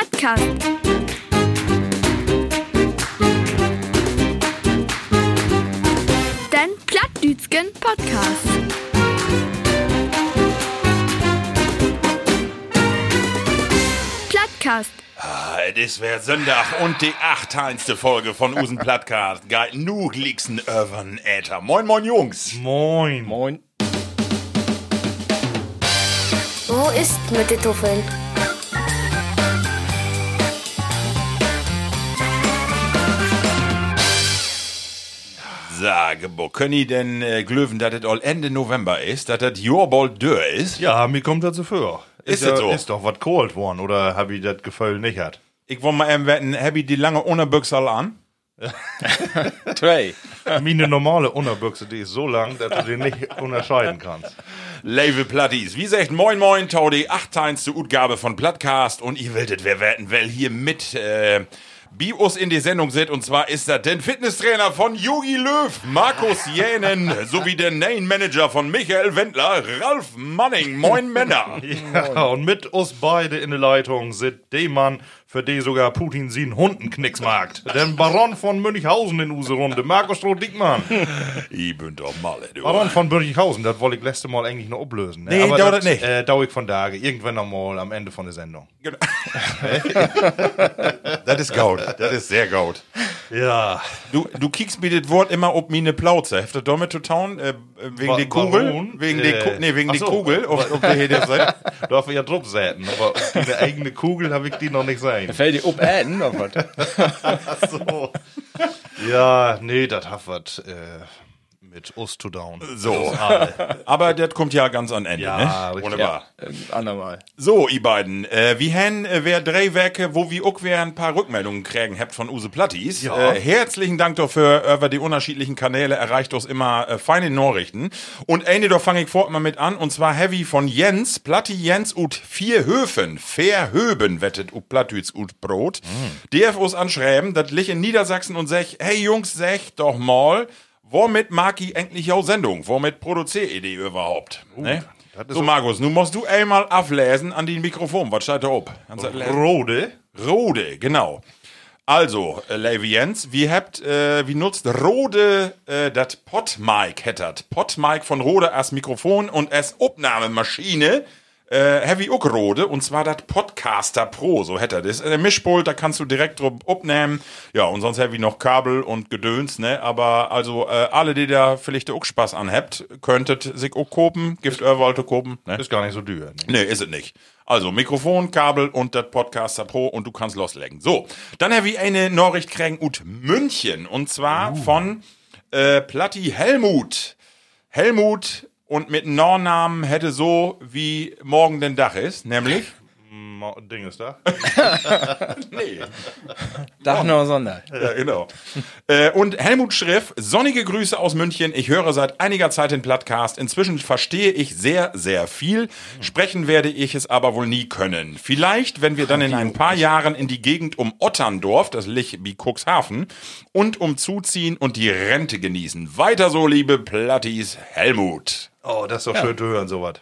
Plattcast. Den Plattdütschen Podcast. Plattcast. Ah, Es wär Sonntag und die achteinste Folge von Usen Plattcast. Geil, nu liegsten Irvern Äther. Moin, moin, Jungs. Moin. Moin. Wo ist mit den Tuffeln? Sage, können die denn äh, glöwen, dass es all Ende November ist, dass das Jahr bald dör ist? Ja, mir kommt das so vor. Ist ja, das so? Ist doch was kalt worden, oder hab ich das Gefühl nicht hat? Ich wollte mal eben wetten, hab ich die lange Unterbüchsel an? Trey. Meine normale Unterbüchse, die ist so lang, dass du den nicht unterscheiden kannst. Label Platties. Wie sagt moin moin, tau die achteinste Utgabe von Plattcast und ihr werdet wer wetten, weil hier mit äh, Bios in die Sendung sind und zwar ist das der Fitnesstrainer von Jogi Löw, Markus Jänen, sowie der Name-Manager von Michael Wendler, Ralf Manning. Moin Männer. Ja, und mit uns beide in der Leitung sind der Mann, für den sogar Putin sie einen Hundenknicks mag. Der Baron von Münchhausen in use Runde, Markus Stroh-Dickmann. Ich bin doch mal, du. Baron von Münchhausen, das wollte ich letzte Mal eigentlich noch ablösen. Ne? Nee, Aber dauert nicht. Äh, dauert ich von Tage, irgendwann einmal am Ende von der Sendung. Das ist gut. Das ist sehr gut. Ja. Du, du kiekst mir das Wort immer ob meine Plauze. Heftet damit zu tauen? Äh, wegen der Kugel? Wegen Äh, der Ku nee, wegen der so. Kugel. Ob, ob der hier der. Darf ich ja drauf säten, aber eine eigene Kugel habe ich die noch nicht sein. Fällt dir ob Äden oder was? so. Ja, nee, das hat was äh, mit us to down. So. Aber das kommt ja ganz an Ende, Ja, ne? richtig. Wunderbar. Äh, andermal. So, ihr beiden, äh, wie hen äh, wer Drehwerke, wo wir auch wer ein paar Rückmeldungen kriegen habt von Use Plattis. Ja. Äh, herzlichen Dank dafür, über die unterschiedlichen Kanäle erreicht uns immer äh, feine Nachrichten. Und eine, da fange ich fort mal mit an, und zwar Heavy von Jens, Platti Jens ut vier Höfen, Verhöben wettet ut Plattüts ut Brot. Der hat uns anschreiben, das liegt in Niedersachsen und sech, hey Jungs, sech doch mal, womit mag ich eigentlich auch Sendung? Womit produziert ihr die überhaupt? ne? das ist So, Markus, nun musst du einmal ablesen an den Mikrofon. Was steht da ob? Rode. Rode, genau. Also, äh, Levi Jens, wie habt, äh, wie nutzt Rode äh, das Podmic hättet? Podmic von Rode als Mikrofon und als Aufnahmemaschine äh, Heavy auch Rode und zwar das Podcaster Pro, so hätte das. Der Mischpult, da kannst du direkt drauf aufnehmen. Ja, und sonst Heavy noch Kabel und Gedöns, ne? Aber also äh, alle, die da vielleicht auch Spaß an habt, könntet sich auch kopen, Gift Wollte kopen, ne? Ist gar nicht so teuer. Ne? Nee, ist es nicht. Also Mikrofon, Kabel und das Podcaster Pro und du kannst loslegen. So, dann habe ich eine Nachricht kriegen ut München und zwar von äh, Platti Helmut. Helmut und mit Nornamen hätte so wie morgen den Dach ist, nämlich Ding ist da. nee. Dach nur Sonder. Ja, genau. äh, und Helmut Schriff, sonnige Grüße aus München. Ich höre seit einiger Zeit den Podcast. Inzwischen verstehe ich sehr, sehr viel. Sprechen werde ich es aber wohl nie können. Vielleicht, wenn wir dann in ein paar Jahren in die Gegend um Otterndorf, das liegt wie Cuxhaven, und umzuziehen und die Rente genießen. Weiter so, liebe Plattis, Helmut. Oh, das ist doch schön zu hören, sowas.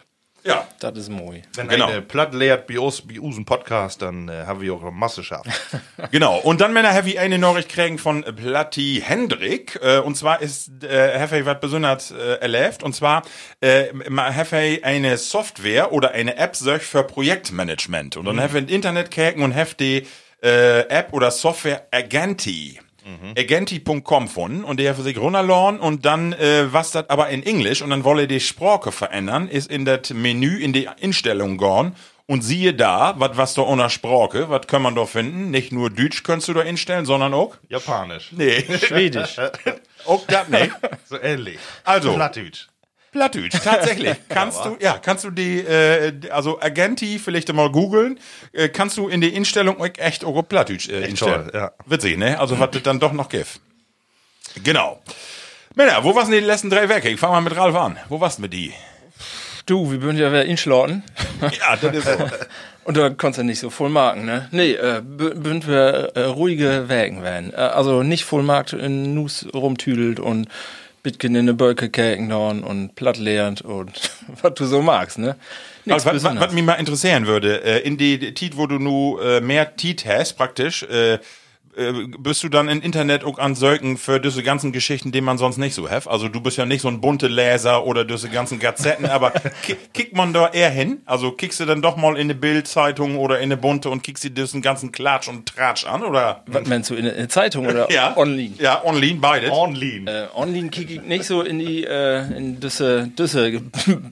Ja, Das ist moi. Wenn Genau. eine Platt lehrt bei uns, bei Podcast, dann äh, haben wir auch eine Masse geschafft. Genau. Und dann, Männer, Heavy eine Nachricht kriegen von Platti Hendrik. Äh, und zwar ist äh, Heavy was besonders äh, erlebt. Und zwar äh, Heavy eine Software oder eine App solch für Projektmanagement. Und dann mhm. Heavy Internet käken und Heavy die äh, App oder Software Agenti. Agenti.com von und der für sich runterladen und dann äh, was das aber in Englisch und dann wolle die Sprache verändern, ist in das Menü in die Einstellung gehen und siehe da, was was da unter Sprache, was kann man da finden? Nicht nur Deutsch kannst du da einstellen, sondern auch Japanisch. nee, Schwedisch. auch das nicht. So ähnlich. Also. Plattdeutsch. Plattdeutsch, tatsächlich. Kannst du, ja, kannst du die, äh, also Agenti vielleicht mal googeln, äh, kannst du in die Einstellung auch echt auch auf Plattdeutsch äh, einstellen. toll, ja. Witzig, ne? Also was das dann doch noch gibt. Genau. Männer, wo warst denn die letzten drei Werke? Ich fang mal mit Ralf an. Wo warst du mit die? Du, wir würden ja wieder inschlauten. Ja, das ist so. Und da konntest du nicht so voll marken, ne? Nee, äh, würden wir äh, ruhige Wägen werden. Äh, also nicht voll markt in Nus rumtüdelt und Bitcoin in eine Bölke käken und platt leerend und was du so magst, ne? Also, was, was, mich mal interessieren würde, äh, in die Tit, wo du nu äh, mehr Tit hast, praktisch, äh, bist du dann im Internet auch an Söken für diese ganzen Geschichten, die man sonst nicht so hat? Also du bist ja nicht so ein bunte Leser oder diese ganzen Gazetten, aber ki kickt man da eher hin? Also kickst du dann doch mal in eine Bildzeitung oder in eine bunte und kickst dir diesen ganzen Klatsch und Tratsch an, oder? Was meinst du, in der Zeitung oder Ja. online? Ja, online, beides. Online. Äh, online kicke ich nicht so in die, äh, in düsse, düsse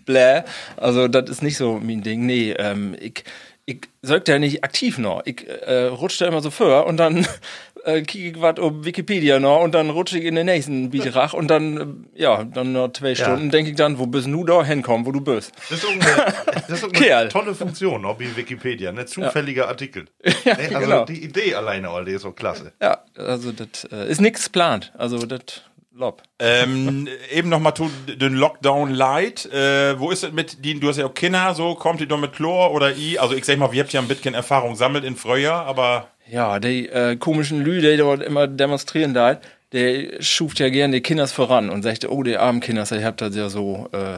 Blä. Also, das ist nicht so mein Ding. Nee, ähm, ich, ich sag da nicht aktiv noch. Ich äh, rutsche da immer so vor und dann äh, kicke ich was auf Wikipedia noch und dann rutsche ich in den nächsten Beitrag und dann, äh, ja, dann noch zwei Stunden denke ich dann, wo bist du da hinkommen, wo du bist. Das ist auch eine, das ist auch eine tolle Funktion, ob wie Wikipedia, ne? Zufälliger Artikel. Ja, Ne? Also genau. die Idee alleine, all die ist so klasse. Ja, also das äh, ist nichts geplant. Also das lob. Ähm, eben noch mal zu den Lockdown Light. Äh, wo ist es mit die, du hast ja auch Kinder, so, kommt die doch mit Chlor oder I? Also ich sag mal, wir habt ja ein bisschen Erfahrung sammelt in Frühjahr, aber Ja, die äh, komischen Lü, die dort immer demonstrieren da, der schuft ja gern die Kinders voran und sagte, oh, die armen Kinders, ihr habt das ja so, äh,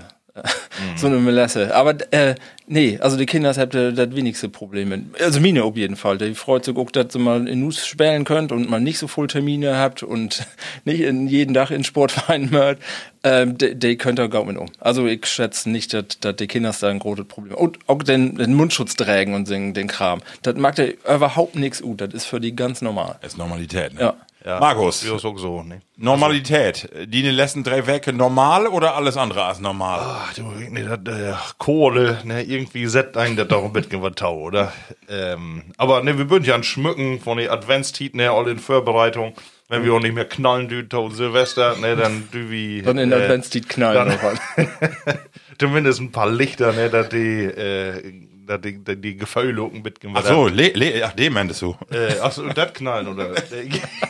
so eine Melesse. Aber äh, nee, also die Kinders habt ihr das wenigste Problem mit. Also Mine auf jeden Fall. Die freut sich auch, dass ihr mal in Nuss spielen könnt und mal nicht so voll Termine habt und nicht in jeden Tag in Sportverein mört. Ähm, die, die könnt ihr gar mit um. Also ich schätze nicht, dass, dass die Kinders da ein großes Problem haben. Und auch den, den Mundschutz tragen und den, den Kram. Das mag der überhaupt nichts ut. Das ist für die ganz normal. ist Normalität. Ne? Ja. Markus, Ja, ist auch so, ne? Normalität. Die in den letzten drei Werke normal oder alles andere als normal? Ach, du, nee, das, äh, Kohle, ne, irgendwie setzt einen das doch ein bisschen was tau, oder? Ähm, aber ne, wir würden ja an Schmücken von den Adventstiten her, all in Vorbereitung. Wenn wir auch nicht mehr knallen, du, tau Silvester, ne, dann du wie. Dann in der Adventstiet knallen. dann- noch was. Zumindest ein paar Lichter, ne, dass die, äh, dass die, die auch ein bisschen Ach so, le, le, ach, dem meintest du. Äh, achso, das knallen, oder?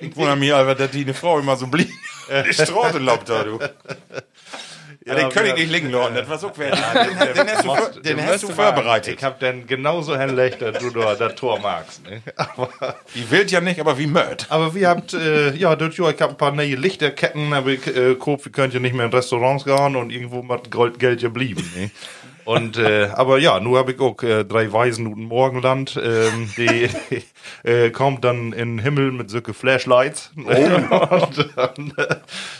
Ich wundere mich einfach, dass die eine Frau immer so blieb. Die Straße lobt da, du. Ja, den kann ich nicht liegen lassen, das war so quer. Den, den hast du, den hast du vorbereitet. Ich hab dann genauso hinlegt, dass du da das Tor magst. Ne? Aber, Die wild ja nicht, aber wie Mörd. aber wir habt, äh, ja, ich hab ein paar neue Lichterketten, aber ich äh, guck, wir könnt ja nicht mehr in Restaurants gehen und irgendwo Gold, Geld geblieben. Ne? Und, äh, aber ja, nur habe ich auch äh, drei Weisen und ein Morgenland, ähm, die äh, kommt dann in den Himmel mit solche Flashlights. und dann äh,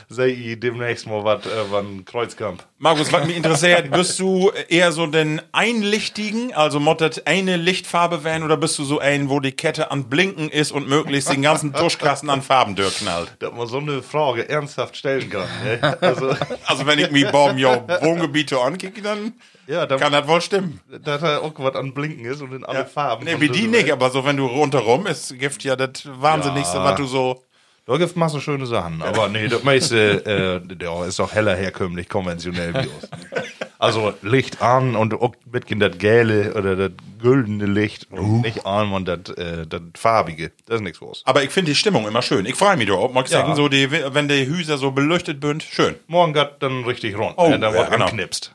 sehe ich demnächst mal was äh, von Kreuzkamp. Markus, was mich interessiert, bist du eher so den einlichtigen, also mottet eine Lichtfarbe werden, oder bist du so ein, wo die Kette an Blinken ist und möglichst den ganzen Tuschkasten an Farben durchknallt? dass man so eine Frage ernsthaft stellen kann. Ne? Also, Also wenn ich mir Baum Wohngebiete ankicke, dann ja, dann, kann das wohl stimmen. dass da auch was an Blinken ist und in alle Farben. Nee, Und wie so- die nicht, aber so wenn du rundherum ist, gibt ja das Wahnsinnigste, Ja. was du so. Da gibt Masse schöne Sachen. Aber nee, das meiste äh, ja, ist doch heller herkömmlich, konventionell wie uns. Also Licht an und auch mitgehen das gelbe oder das güldene Licht und nicht an man das äh, das farbige. Das ist nichts los. Aber ich finde die Stimmung immer schön. Ich freue mich drauf. Mag ich Ja. sagen, so die, wenn die Hüser so beleuchtet sind, schön. Morgen geht dann richtig rund. Oh, ne? Da ja, wird genau. anknipst.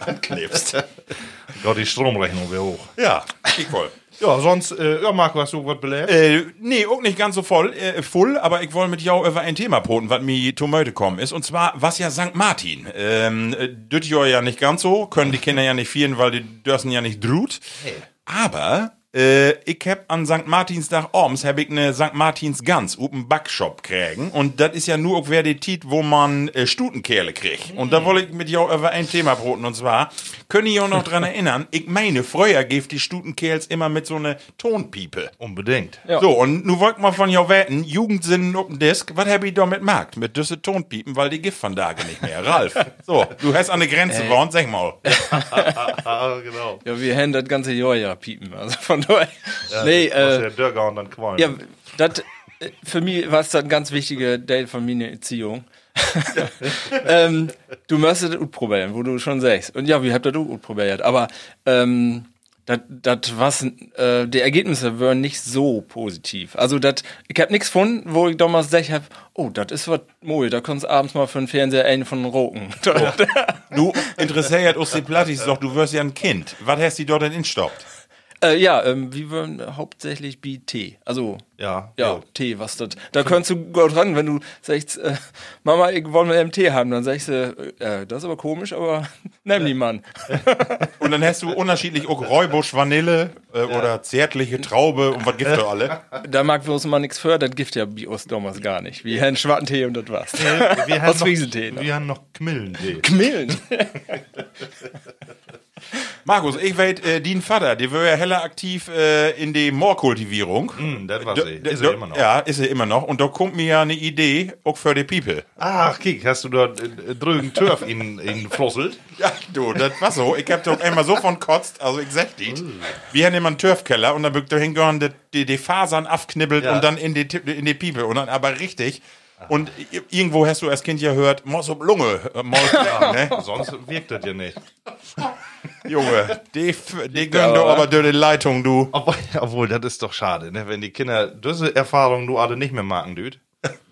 Anknipst. Gott, die Stromrechnung wäre hoch. ja, ich voll. Ja, sonst, äh, ja, Marco, hast du was belebt? Äh, nee, auch nicht ganz so voll, äh, voll, aber ich wollte mit jou über ein Thema poten, was mir Tomate kommen ist. Und zwar, was ja St. Martin. Ähm, äh, das ja ja nicht ganz so, können die Kinder ja nicht vieren, weil die dürfen ja nicht drut. Aber, äh, ich hab an St. Martinstag abends hab ich ne St. Martins Gans im Backshop kriegen. Und das ist ja nur auch wer die Tit, wo man äh, Stutenkerle kriegt. Und da wollte ich mit jou über ein Thema poten. Und zwar, können ihr euch noch dran erinnern, ich meine, früher gibt die Stutenkerls immer mit so ne Tonpiepe. Unbedingt. So, und nu wollt mal von jou wetten, Jugendsinn auf dem Disk, was hab ich da mit Markt? Mit düsse Tonpiepen, weil die Gift von Tage nicht mehr. Ralf, so, du hast an der Grenze gewohnt, sag mal. Genau. Ja, wir haben das ganze Jahr ja piepen. Also von daher. nee, Was äh, der Dörger und dann qualmen. ja, das für mich war es ein ganz wichtiger Teil von meiner Erziehung. ähm, du müsstest das probieren, wo du schon sagst. Und ja, wir habt das auch probiert. Aber ähm, das was äh, die Ergebnisse waren nicht so positiv. Also dat, ich hab nichts gefunden, wo ich damals gesagt hab, oh, das ist was mooi, da kannst abends mal für den Fernseher einen von roken. Du interessiert uns die Plattis doch, du wirst ja ein Kind. Was hast du dort denn instoppt? Äh, ja, ähm, wir wollen hauptsächlich wie Tee. Also, Ja. ja, Tee, was das. Da kannst du gut ran, wenn du sagst, äh, Mama, ich wollen wir einen Tee haben, dann sagst du, äh, das ist aber komisch, aber nimm die Mann. Und dann hast du unterschiedlich auch Räubusch, Vanille äh, oder zärtliche Traube und was gibt da alle? Da mag bloß mal nichts für, das gibt ja bei uns damals gar nicht. Wie einen Schwattentee und das war's. Wir Aus noch, Friesentee. ne? wir haben noch Kmillentee. Millen. Markus, ich weiß, äh, dein Vater, der war ja heller aktiv äh, in die Moorkultivierung. Hm, das war Da- sie. da- Ist da- er immer noch. Ja, ist er immer noch. Und da kommt mir ja eine Idee, auch für die People. Ach, kick, hast du dort äh, drüben Turf in, in Flosselt? Ja, du, das war so. Ich hab doch einmal so von kotzt, also ich sag dit. Wir haben immer einen Turfkeller und dann bück da hingegangen, die, die, die Fasern abknibbelt Ja. und dann in die, in die Piepe und dann aber richtig. Und irgendwo hast du als Kind ja gehört, muss ob Lunge, äh, klar, ne? Sonst wirkt das ja nicht. Junge, die, die gönnen doch aber durch die Leitung, du. Obwohl, obwohl, das ist doch schade, ne? wenn die Kinder diese Erfahrung du alle nicht mehr machen, düt.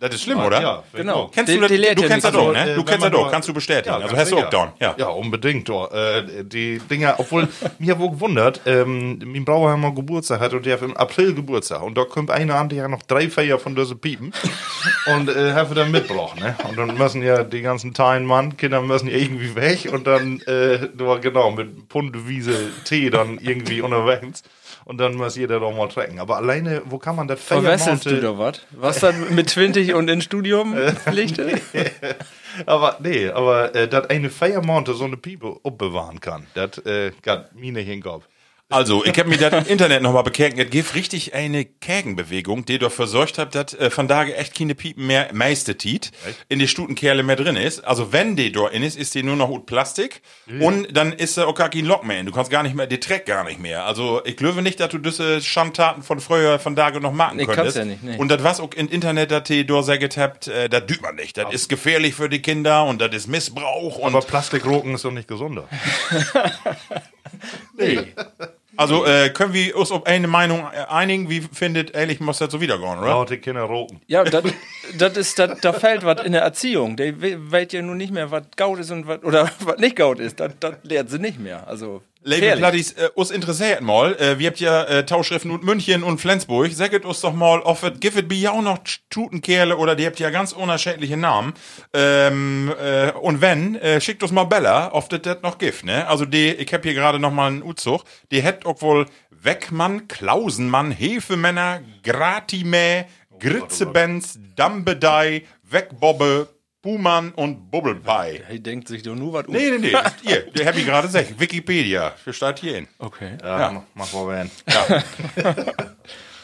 Das ist schlimm, oder? Ja, Genau. Kennst Die- du das? die lehrt du ja kennst das auch, Also, ne? äh, Du kennst das auch, kannst du bestätigen. also ganz hast du auch down, ja. Ja, unbedingt. Doch. Äh, die Dinger, obwohl mir wohl gewundert, ähm, mein Brauer hat mal Geburtstag hat und der hat im April Geburtstag und da kommt einer an, der hat noch drei Feier von diesen Piepen und äh, hat dann mitgebracht, ne? Und dann müssen ja die ganzen Teilen Mann, Kinder müssen ja irgendwie weg und dann, äh, genau, mit Pundewiese Tee dann irgendwie unterwegs und dann muss jeder doch mal trecken. Aber alleine, wo kann man das Verwesselst du da was? Was dann mit 20 und ins Studium pflichte? Aber nee, aber äh, dass eine Feiermonte so eine Piepe aufbewahren kann, das äh, geht mir nicht in den Kopf. Also, ich habe mir das im Internet nochmal bekehrt. Es gibt richtig eine Kägenbewegung, die dafür sorgt hat, dass äh, von Tage echt keine Piepen mehr meistet in die Stutenkerle mehr drin ist. Also, wenn die dort in ist, ist die nur noch ut Plastik und dann ist da auch gar kein Lock mehr in. Du kannst gar nicht mehr, die trägt gar nicht mehr. Also, ich glaube nicht, dass du diese Schandtaten von früher von Tage noch machen Nee, kannst könntest. ja nicht, nee. Und das was auch im Internet, dass die dort gesagt habt, äh, das tut man nicht. Das ist gefährlich für die Kinder und das ist Missbrauch und Aber Plastikroken ist doch nicht gesunder. Also äh, können wir uns auf eine Meinung einigen? Wie findet ehrlich muss das so wieder gehen, oder? Laute Kinder roken. Ja, das ist, dat, da fällt was in der Erziehung. Der we- weiß ja nun nicht mehr, was Gaut ist und was, oder was nicht Gaut ist. Das lehrt sie nicht mehr. Also, Label gefährlich. Platties, äh, uns interessiert mal. Äh, wir habt ja äh, Tauschschriften und München und Flensburg. Sagt uns doch mal, ob es gibt es bei auch noch Tutenkerle oder die habt ja ganz unterschiedliche Namen. Ähm, äh, und wenn, äh, schickt uns mal Bella, ob das das noch gibt, ne? Also die, ich hab hier gerade noch mal einen Uzug. Die hätt auch wohl Weckmann, Klausenmann, Hefemänner, Gratime, Gritzebenz, Dambedei, Wegbobbe, Buhmann und Bubbelpie. Er denkt sich doch nur was um. Nee, nee, nee. Hier, der hab ich gerade gesagt. Wikipedia. Wir starten hier hin. Okay. Ja, mach- mach mal werden.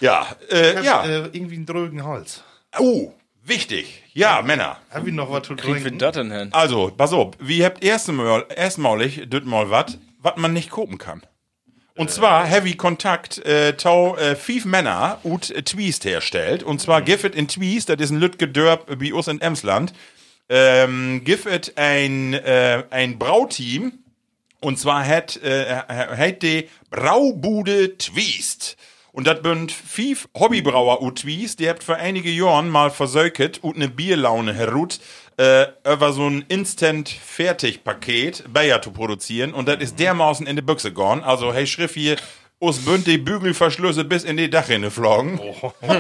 Ja, äh, ja. Äh, irgendwie einen drögen Hals. Oh, wichtig. Ja, Männer. Hab ich noch was zu Wie trinken? das denn hin? Also, pass auf. Wir habt erstmal, erstmalig, düt mal wat, wat man nicht kopen kann. Und zwar Heavy Kontakt äh, tau äh, fief Männer ut äh, Twist herstellt. Und zwar Giffet in Twist, das ist ein Lütge Dörp wie us in Emsland. Ähm, Giffet ein, äh, ein Brauteam. Und zwar hat, äh, hat die Braubude Twist. Und das bünd fief Hobbybrauer ut Twist, die habt vor einige Jahren mal versöket ut ne Bierlaune herut, äh, über so ein Instant-Fertig-Paket Bayer zu produzieren. Und das ist dermaßen in die Büchse gegangen. Also, hey, Schrift hier, us bünd die Bügelverschlüsse bis in die Dachrinne flogen.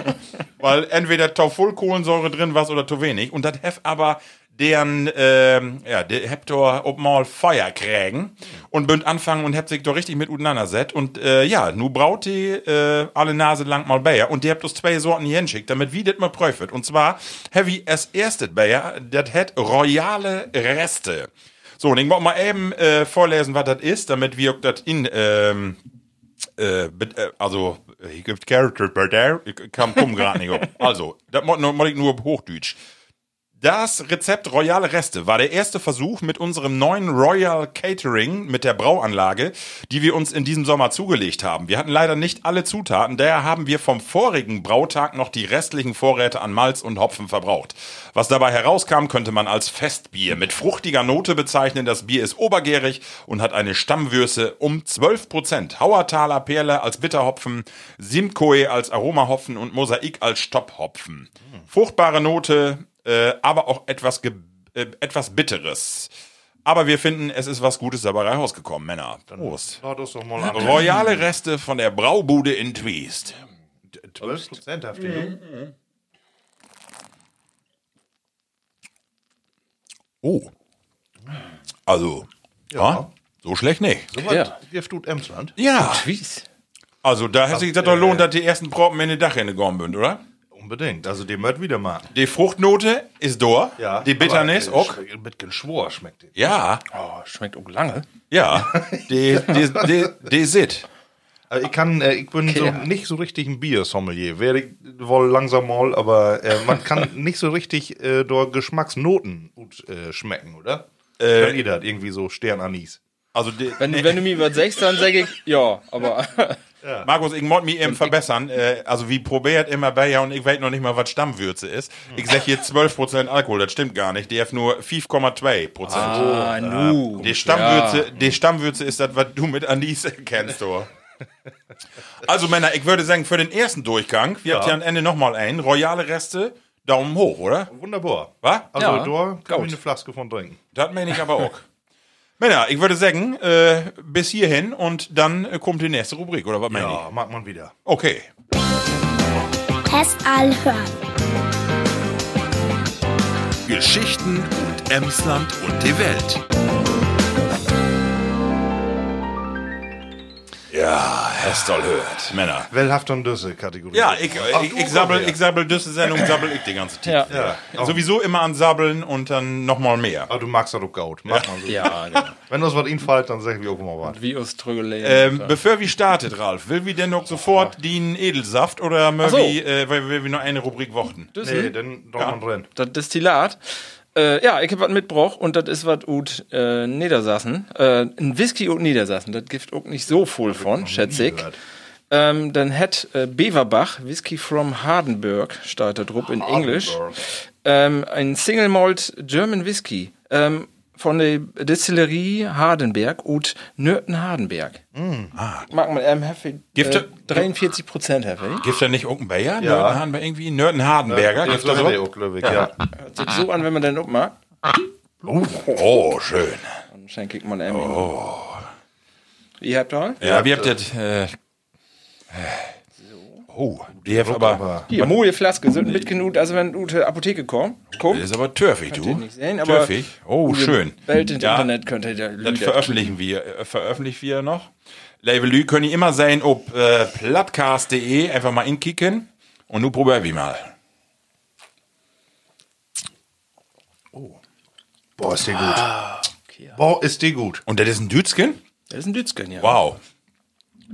Weil entweder tau voll Kohlensäure drin was oder zu wenig. Und das hef aber deren, ähm, ja, habt doch ob mal Feuer kriegen und bünd anfangen und habt sich doch richtig mit auseinandersetzt. Und äh, ja, nu braut die äh, alle Nase lang mal Bayer. Und die habt uns zwei Sorten hier hinschickt, damit wie das mal prüft. Und zwar, heavy as erstes Bayer, das hat royale Reste. So, und ich wollte mal eben äh, vorlesen, was das ist, damit wir das in, ähm, äh, bet- äh, also, äh, ich gibt Character bei der, ich komm gerade nicht auf. Also, das muss ich nur auf Hochdeutsch. Das Rezept Royale Reste war der erste Versuch mit unserem neuen Royal Catering mit der Brauanlage, die wir uns in diesem Sommer zugelegt haben. Wir hatten leider nicht alle Zutaten, daher haben wir vom vorigen Brautag noch die restlichen Vorräte an Malz und Hopfen verbraucht. Was dabei herauskam, könnte man als Festbier mit fruchtiger Note bezeichnen. Das Bier ist obergärig und hat eine Stammwürze um 12 Prozent. Hauertaler Perle als Bitterhopfen, Simcoe als Aromahopfen und Mosaik als Stopphopfen. Fruchtbare Note, äh, aber auch etwas, ge äh, etwas Bitteres. Aber wir finden, es ist was Gutes dabei rausgekommen, Männer. Prost. Lad uns doch mal an. Royale Reste von der Braubude in Twist. 12 Prozent habt ihr. Oh. Also, ja. so schlecht nicht. So was Ja. wirft du Emsland. Ja. Also, da hätte sich das doch lohnt, dass die ersten Proppen in die Dachrinne gegangen sind, oder? Unbedingt. Also, die möcht wieder machen. Die Fruchtnote ist da. Ja. Die Bitternis äh, auch. schmeckt- Mit Geschwor schmeckt die. Ja. Oh, schmeckt auch lange. Ja. Die, die, die, die sit. Also ich kann, äh, ich bin so ja. nicht so richtig ein Biersommelier. Wäre ich wohl langsam mal, aber äh, man kann nicht so richtig äh, durch Geschmacksnoten gut äh, schmecken, oder? Äh, Könnt ihr das irgendwie so Sternanis? Also, Wenn, du- wenn du mir was sagst, dann sag ich, ja, aber Markus, ich wollte mich eben verbessern. Äh, also, wie probiert immer bei ja und ich weiß noch nicht mal, was Stammwürze ist. Ich sag hier 12% Alkohol, das stimmt gar nicht. Die hat nur 5,2%. ah, nu. Die Stammwürze, die Stammwürze ist das, was du mit Anis kennst, du. Also Männer, ich würde sagen, für den ersten Durchgang, wir habt ja am Ende nochmal einen, royale Reste, Daumen hoch, oder? Wunderbar. Was? Also Ja, da kann ich eine Flaske von trinken. Das meine ich aber auch. Männer, ich würde sagen, äh, bis hierhin und dann äh, kommt die nächste Rubrik, oder was meine Ja, mag man wieder. Okay. Test hören. Geschichten und Emsland und die Welt. Ja, es soll hört, Männer. Wellhaft und Düsse Kategorie. Ja, ich, Ach, ich, ich sabbel, ich sabbel, diese Sendung sabbel ich die ganze Zeit. Ja. Ja. Sowieso immer an Sabbeln und dann nochmal mehr. Aber du magst das auch gut. Mag man so. Ja, genau. Wenn uns was infällt, dann sag ich auch mal was. Wie aus Trügeleien. Ähm, bevor wir startet, Ralf, will wir denn noch sofort den Edelsaft oder mögen so. wir, äh, weil wir noch eine Rubrik warten? Nee, dann doch mal drin. das Destillat. Äh, ja, ich hab was mitgebracht und das ist was ut äh, Niedersassen. Äh, ein Whisky ut Niedersassen, das gibt auch nicht so voll von, schätze ich. Ähm, dann hat äh, Beverbach Whisky from Hardenberg, steht da drauf in Englisch. Ähm, ein Single Malt German Whisky ähm, von der Destillerie Hardenberg und Nürten Hardenberg. Mag man ähm, Hefe, Gibt äh, er- 43 Prozent Hefe. Gibt da nicht irgendein Bayer? Ja. Nörtenhardenberg irgendwie? Nörtenhardenberger? Ja, Gibt's da so? auch, ich, ja. Hört sich so an, wenn man den mag. Oh, schön. Dann schenke ich mal einen. Oh. Ihr habt da? Ja, wir habt das, äh, Oh, die hat aber, Aber Hier, moje Flaske sind mitgenut, also wenn du zur Apotheke kommst, guck. das ist aber törfig, Könnt du. nicht sehen, aber Törfig. Oh, schön. Welt ins Ja. Internet könnt ihr da Das veröffentlichen wir, äh, veröffentlichen wir noch. Label Lü können immer sein, ob äh, plattcast.de, einfach mal inkicken. Und nun probieren wir mal. boah, ist die gut. Ah, Boah, ist die gut. Und das ist ein Dützken? Das ist ein Dützgen, ja. Wow.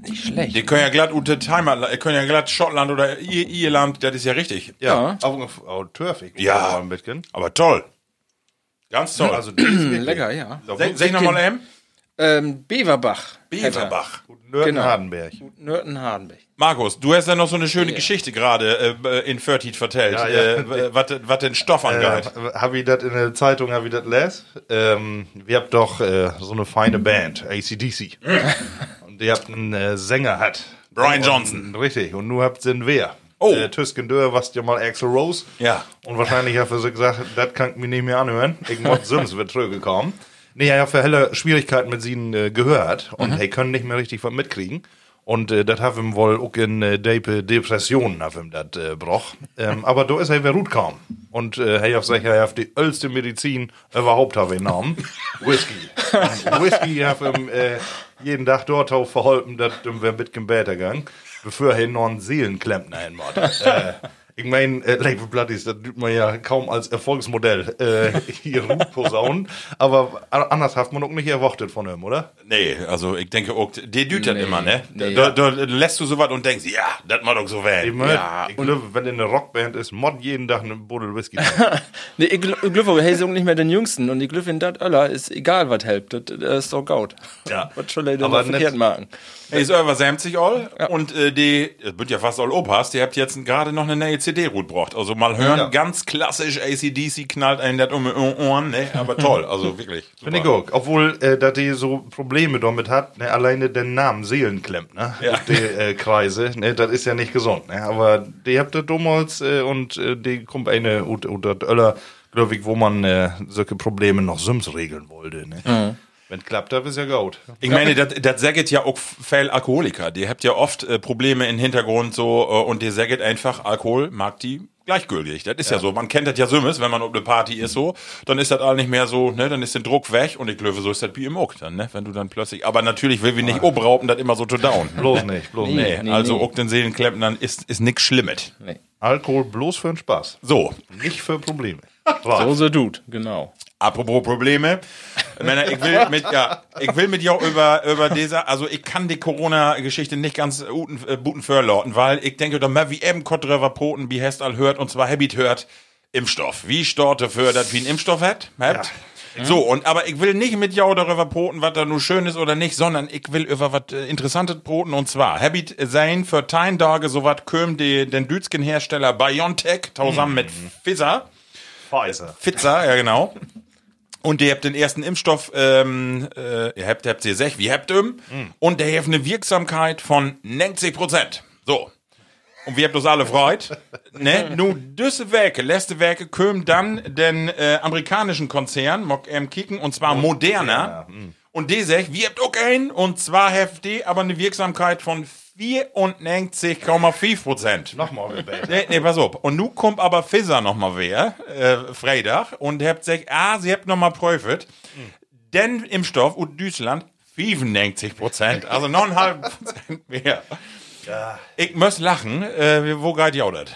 Nicht schlecht. Die können ja glatt unter Heimat, äh, können ja glatt Schottland oder Ir Irland, das ist ja richtig. Ja, auch, auch törfig. Ja. Ein bisschen. Aber toll. Ganz toll. Also, Lecker, ja. sag, sag nochmal eben. Ähm, Beverbach. Beverbach. Nörten Genau. Hardenberg. Nörten Hardenberg. Markus, du hast ja noch so eine schöne Geschichte gerade äh, in Fertit vertellt, Ja, ja. äh, was den Stoff angeht. Äh, hab ich das in der Zeitung, hab ich das les? Ähm, wir habt doch äh, so eine feine Band, ACDC. ihr habt einen äh, Sänger hat. Brian Johnson. Richtig, und nur habt sind wer. Oh. Äh, Tüsken Dörr, was ja mal Axel Rose. Ja. Und wahrscheinlich hat er so gesagt, das kann ich mir nicht mehr anhören. Ich muss sonst wird zurückgekommen. Nee, er hat für helle Schwierigkeiten mit ihnen äh, gehört und hey, können nicht mehr richtig was mitkriegen. Und äh, das hat ihm wohl auch in äh, Depe Depressionen hat ihm das äh, broch. Ähm, aber da ist er wieder gut kaum. Und äh, hey, auf sich, er hat die älteste Medizin überhaupt habe genommen. Whisky. Und Whisky hat ihm äh, jeden Tag dort auch verholfen, dass wir mit besser gegangen, bevor er noch einen Seelenklempner hinmacht. äh, ich meine, äh, Label Bloodies, das tut man ja kaum als Erfolgsmodell äh, hier posaunen. Aber a- anders hat man auch nicht erwartet von ihm, oder? Nee, also ich denke auch, der düht das Nee, immer, ne? nee. da, da, da lässt du sowas und denkst, ja, das macht doch so Ich, weh. mein, Ja, ich glaube, wenn in einer Rockband ist, mod jeden Tag eine Buddel Whisky. Nee, ich glaube, hey, sind nicht mehr den Jüngsten. Und ich glaube, in das Öller ist egal, was hilft. Das, ist doch gut. Ja. Was soll er denn Aber verkehrt machen? Hey, ist über 70 all und äh, die, das wird ja fast all Opas, die habt jetzt gerade noch eine neue CD-Route gebracht. Also mal hören, Ja. ganz klassisch ACDC knallt einen das um die Ohren, ne? Aber toll, also wirklich. Finde ich auch. Obwohl, äh, dass die so Probleme damit hat, ne, alleine den Namen Seelenklemmt, ne? Ja. Die äh, Kreise, ne, das ist ja nicht gesund, ne? Aber die habt ihr damals äh, und äh, die kommt eine das Öller glaube ich, wo man äh, solche Probleme noch Sims regeln wollte. Ne? Wenn klappt, dann ist ja gut. Ich meine, das, das sagt ja auch viel Alkoholiker. Die habt ja oft äh, Probleme im Hintergrund so äh, und die sagt einfach, Alkohol mag die gleichgültig. Das ist ja. so. Man kennt das ja Sümmes, wenn man auf eine Party ist so, dann ist das all nicht mehr so, ne, dann ist der Druck weg und ich glaube, so ist das wie im Uck dann, ne, wenn du dann plötzlich, aber natürlich will wir nicht obrauben, das immer so zu down. Bloß nicht, bloß Nee, nicht. nee, also nee. Uck den Seelenklempnern ist, ist nix Schlimmes. Nee. Alkohol bloß für den Spaß. So, Nicht für Probleme. So so tut, genau. Apropos Probleme. Männer, ich will mit, ja, ich will mit dir über, über diese, also ich kann die Corona-Geschichte nicht ganz guten, äh, guten verlauten, weil ich denke, da mal wie eben Kott drüber poten, wie Hest all hört, und zwar Habit hört, Impfstoff. Wie Storte fördert, wie ein Impfstoff hat, habt. So, und, aber ich will nicht mit jou darüber poten, was da nur schön ist oder nicht, sondern ich will über was äh, Interessantes poten, und zwar, Habit sein für tein Tage, so was köm die, den dütschen Hersteller BioNTech, zusammen mit Pfizer. Pfizer. Pfizer, ja genau. Und ihr habt den ersten Impfstoff, ähm, äh, ihr habt, habt ihr sech, wie habt ihr Und der hat eine Wirksamkeit von 90 Prozent. So. Und wir habt uns alle freut. ne? Nun, diese Werke, letzte Werke, kommen dann den äh, amerikanischen Konzern, mock ähm, kicken, und zwar Moderna. Und die sagt, wir habt auch einen, und zwar die aber eine Wirksamkeit von 94,5 Prozent. Nochmal gebeten. Nee, nee, pass auf. Und nu kommt aber Pfizer noch mal wer, äh, Freitag, und habt gesagt, ah, sie habt noch mal prüft, denn Impfstoff und Deutschland 95 Prozent, also 9,5 Prozent mehr. Ich muss lachen, äh, wo geht ihr das?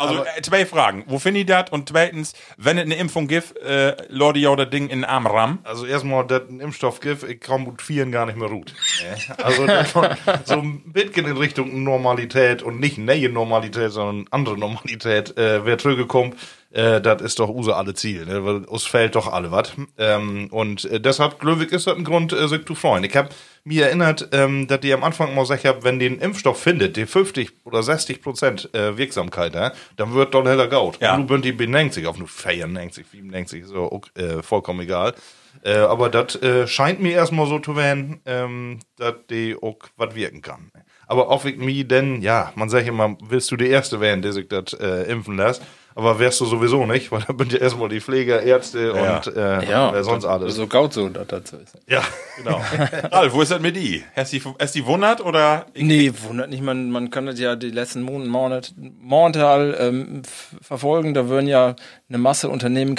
Also äh, zwei Fragen. Wo finde ich das? Und zweitens, wenn es eine Impfung gibt, äh, Leute ja das Ding in den Arm ram. Also erstmal, dass ein Impfstoff gibt, ich kann mit vieren gar nicht mehr gut. Also das von- so ein bisschen in Richtung Normalität und nicht neue Normalität, sondern andere Normalität, äh, wer zurückkommt, äh, das ist doch unser alle Ziel. Ne? Weil uns fällt doch alle was. Ähm, und äh, deshalb, Glöwig, ist das ein Grund, äh, sich zu freuen. Ich habe mir erinnert, ähm, dass die am Anfang mal gesagt haben, wenn den Impfstoff findet, die 50 oder 60 Prozent äh, Wirksamkeit, äh, dann wird doch heller Gaut. Ja. Und du die B90 auf nur 94, 97, so auch, äh, vollkommen egal. Äh, aber das äh, scheint mir erstmal so zu werden, ähm, dass die auch was wirken kann. Aber auf ich mir denn, ja, man sagt immer, willst du die Erste werden, der sich das äh, impfen lässt? Aber wärst du sowieso nicht, weil da sind ja erstmal die Pfleger, Ärzte Ja. und äh, Ja, wer sonst alles. So gaut so, das so ist. ja, Genau. Ralf, wo ist das mit die? Hast die, hast die wundert oder? Nee, wundert nicht, man, man kann das ja die letzten Monate, Monate, Monate ähm, f- verfolgen. Da würden ja eine Masse Unternehmen,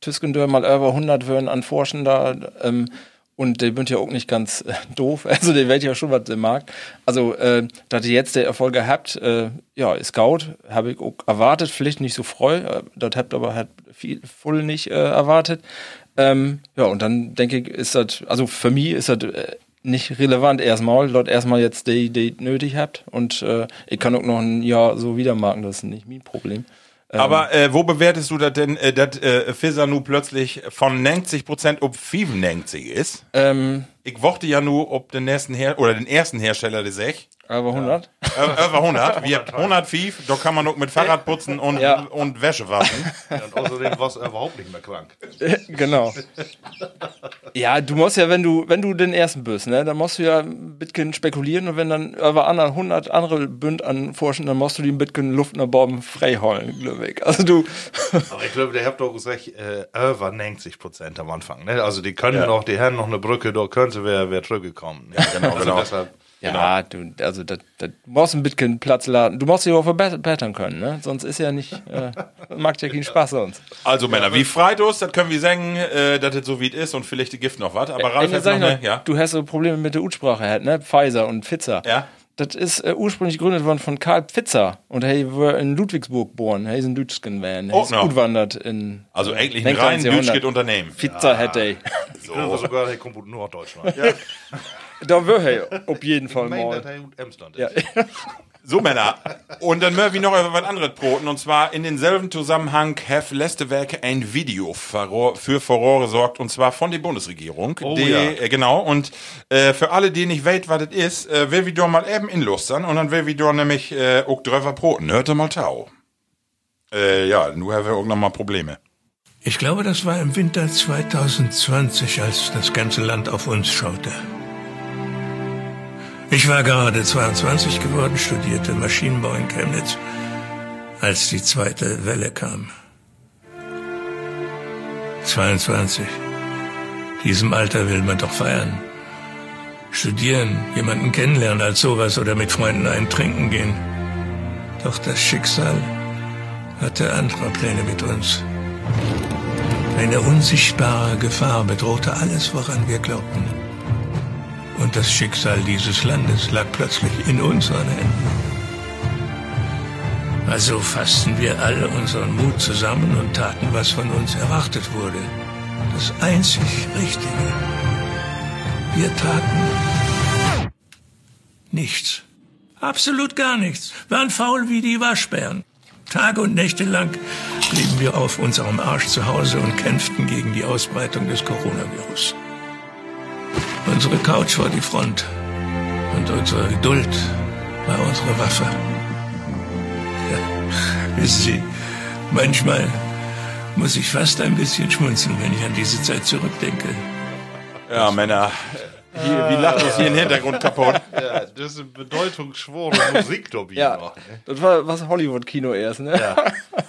Tüskendörr mal über 100 würden an Forschen da, ähm, und die sind ja auch nicht ganz äh, doof. Also, die wird ja schon was im Markt. Also, äh, dass ihr jetzt der Erfolge habt, äh, ja, ist gut. Habe ich auch erwartet, vielleicht nicht so freu. Äh, das habt aber halt viel voll nicht äh, erwartet. Ähm, ja, und dann denke ich, ist das, also für mich ist das äh, nicht relevant erstmal, dort erstmal jetzt die, die nötig habt. Und äh, ich kann auch noch ein Jahr so wieder marken, das ist nicht mein Problem. Aber äh, wo bewertest du das denn, äh, dass äh, Pfizer nu plötzlich von 90 Prozent auf 95 ist? Ähm, Ich wollte ja nur, ob den nächsten Her oder den ersten Hersteller des Ech. aber 100? Äh, über 100. Wir haben 100 Fief, da kann man auch mit Fahrrad putzen und, Ja. und Wäsche waschen. und außerdem war es überhaupt nicht mehr krank. genau. Ja, du musst ja, wenn du, wenn du den ersten bist, ne, dann musst du ja ein bisschen spekulieren und wenn dann über anderen 100 andere Bünd anforschen, dann musst du die ein bisschen Luft nach Bomben freiholen, glaube ich. Also du, Aber ich glaube, der habt doch gesagt, äh, über 90 Prozent am Anfang. Ne? Also die können noch, die haben noch eine Brücke, da könnte wer, wer zurückgekommen. Ja, genau, also genau. Ja, du, also das, das, du musst ein bisschen Platz laden. Du musst dich auch verbessern können, ne? Sonst ist ja nicht, äh, macht ja keinen Spaß sonst. Also Männer, wie Freitos, das können wir sagen, äh, dass das so wie es ist und vielleicht gibt noch was. Aber Ralf hat noch noch, ja. Du hast so Probleme mit der Ursprache, halt, ne? Pfizer und Pfizer. Ja. Das ist äh, ursprünglich gegründet worden von Karl Pfizer. Und er war in Ludwigsburg geboren. Er ist ein Deutschken gewesen. Er Oh, ist no. gut wandert in. Also eigentlich ein 19. rein deutsches Unternehmen. Pfizer hätte er. ich glaube sogar, der kommt aus Norddeutschland. Ja. Da wäre er auf jeden Fall Ich meine, mal. er Ja. So Männer. Und dann möchten wir noch über was anderes broten. Und zwar in denselben Zusammenhang have letzte Werke ein Video für Furore sorgt. Und zwar von der Bundesregierung. Oh, die, ja. äh, Genau. Und äh, für alle, die nicht weit, was das ist, äh, will wir doch mal eben inlustern. Und dann will wir doch nämlich äh, auch drüber broten. Hört ihr mal tau. Äh, ja, nur haben wir auch noch mal Probleme. Ich glaube, das war im Winter 2020, als das ganze Land auf uns schaute. Ich war gerade 22 geworden, studierte Maschinenbau in Chemnitz, als die zweite Welle kam. 22. Diesem Alter will man doch feiern. Studieren, jemanden kennenlernen als sowas oder mit Freunden einen trinken gehen. Doch das Schicksal hatte andere Pläne mit uns. Eine unsichtbare Gefahr bedrohte alles, woran wir glaubten. Und das Schicksal dieses Landes lag plötzlich in unseren Händen. Also fassten wir alle unseren Mut zusammen und taten, was von uns erwartet wurde. Das einzig Richtige. Wir taten nichts. Absolut gar nichts. Waren faul wie die Waschbären. Tage und Nächte lang blieben wir auf unserem Arsch zu Hause und kämpften gegen die Ausbreitung des Coronavirus. Unsere Couch war die Front und unsere Geduld war unsere Waffe. Ja, wissen Sie, manchmal muss ich fast ein bisschen schmunzeln, wenn ich an diese Zeit zurückdenke. Ja, Männer. Hier, wie lacht uns hier im Hintergrund kaputt? Ja, das ist eine bedeutungsschwore Musik, Dobby. Ja, das war was Hollywood-Kino erst, ne? Ja.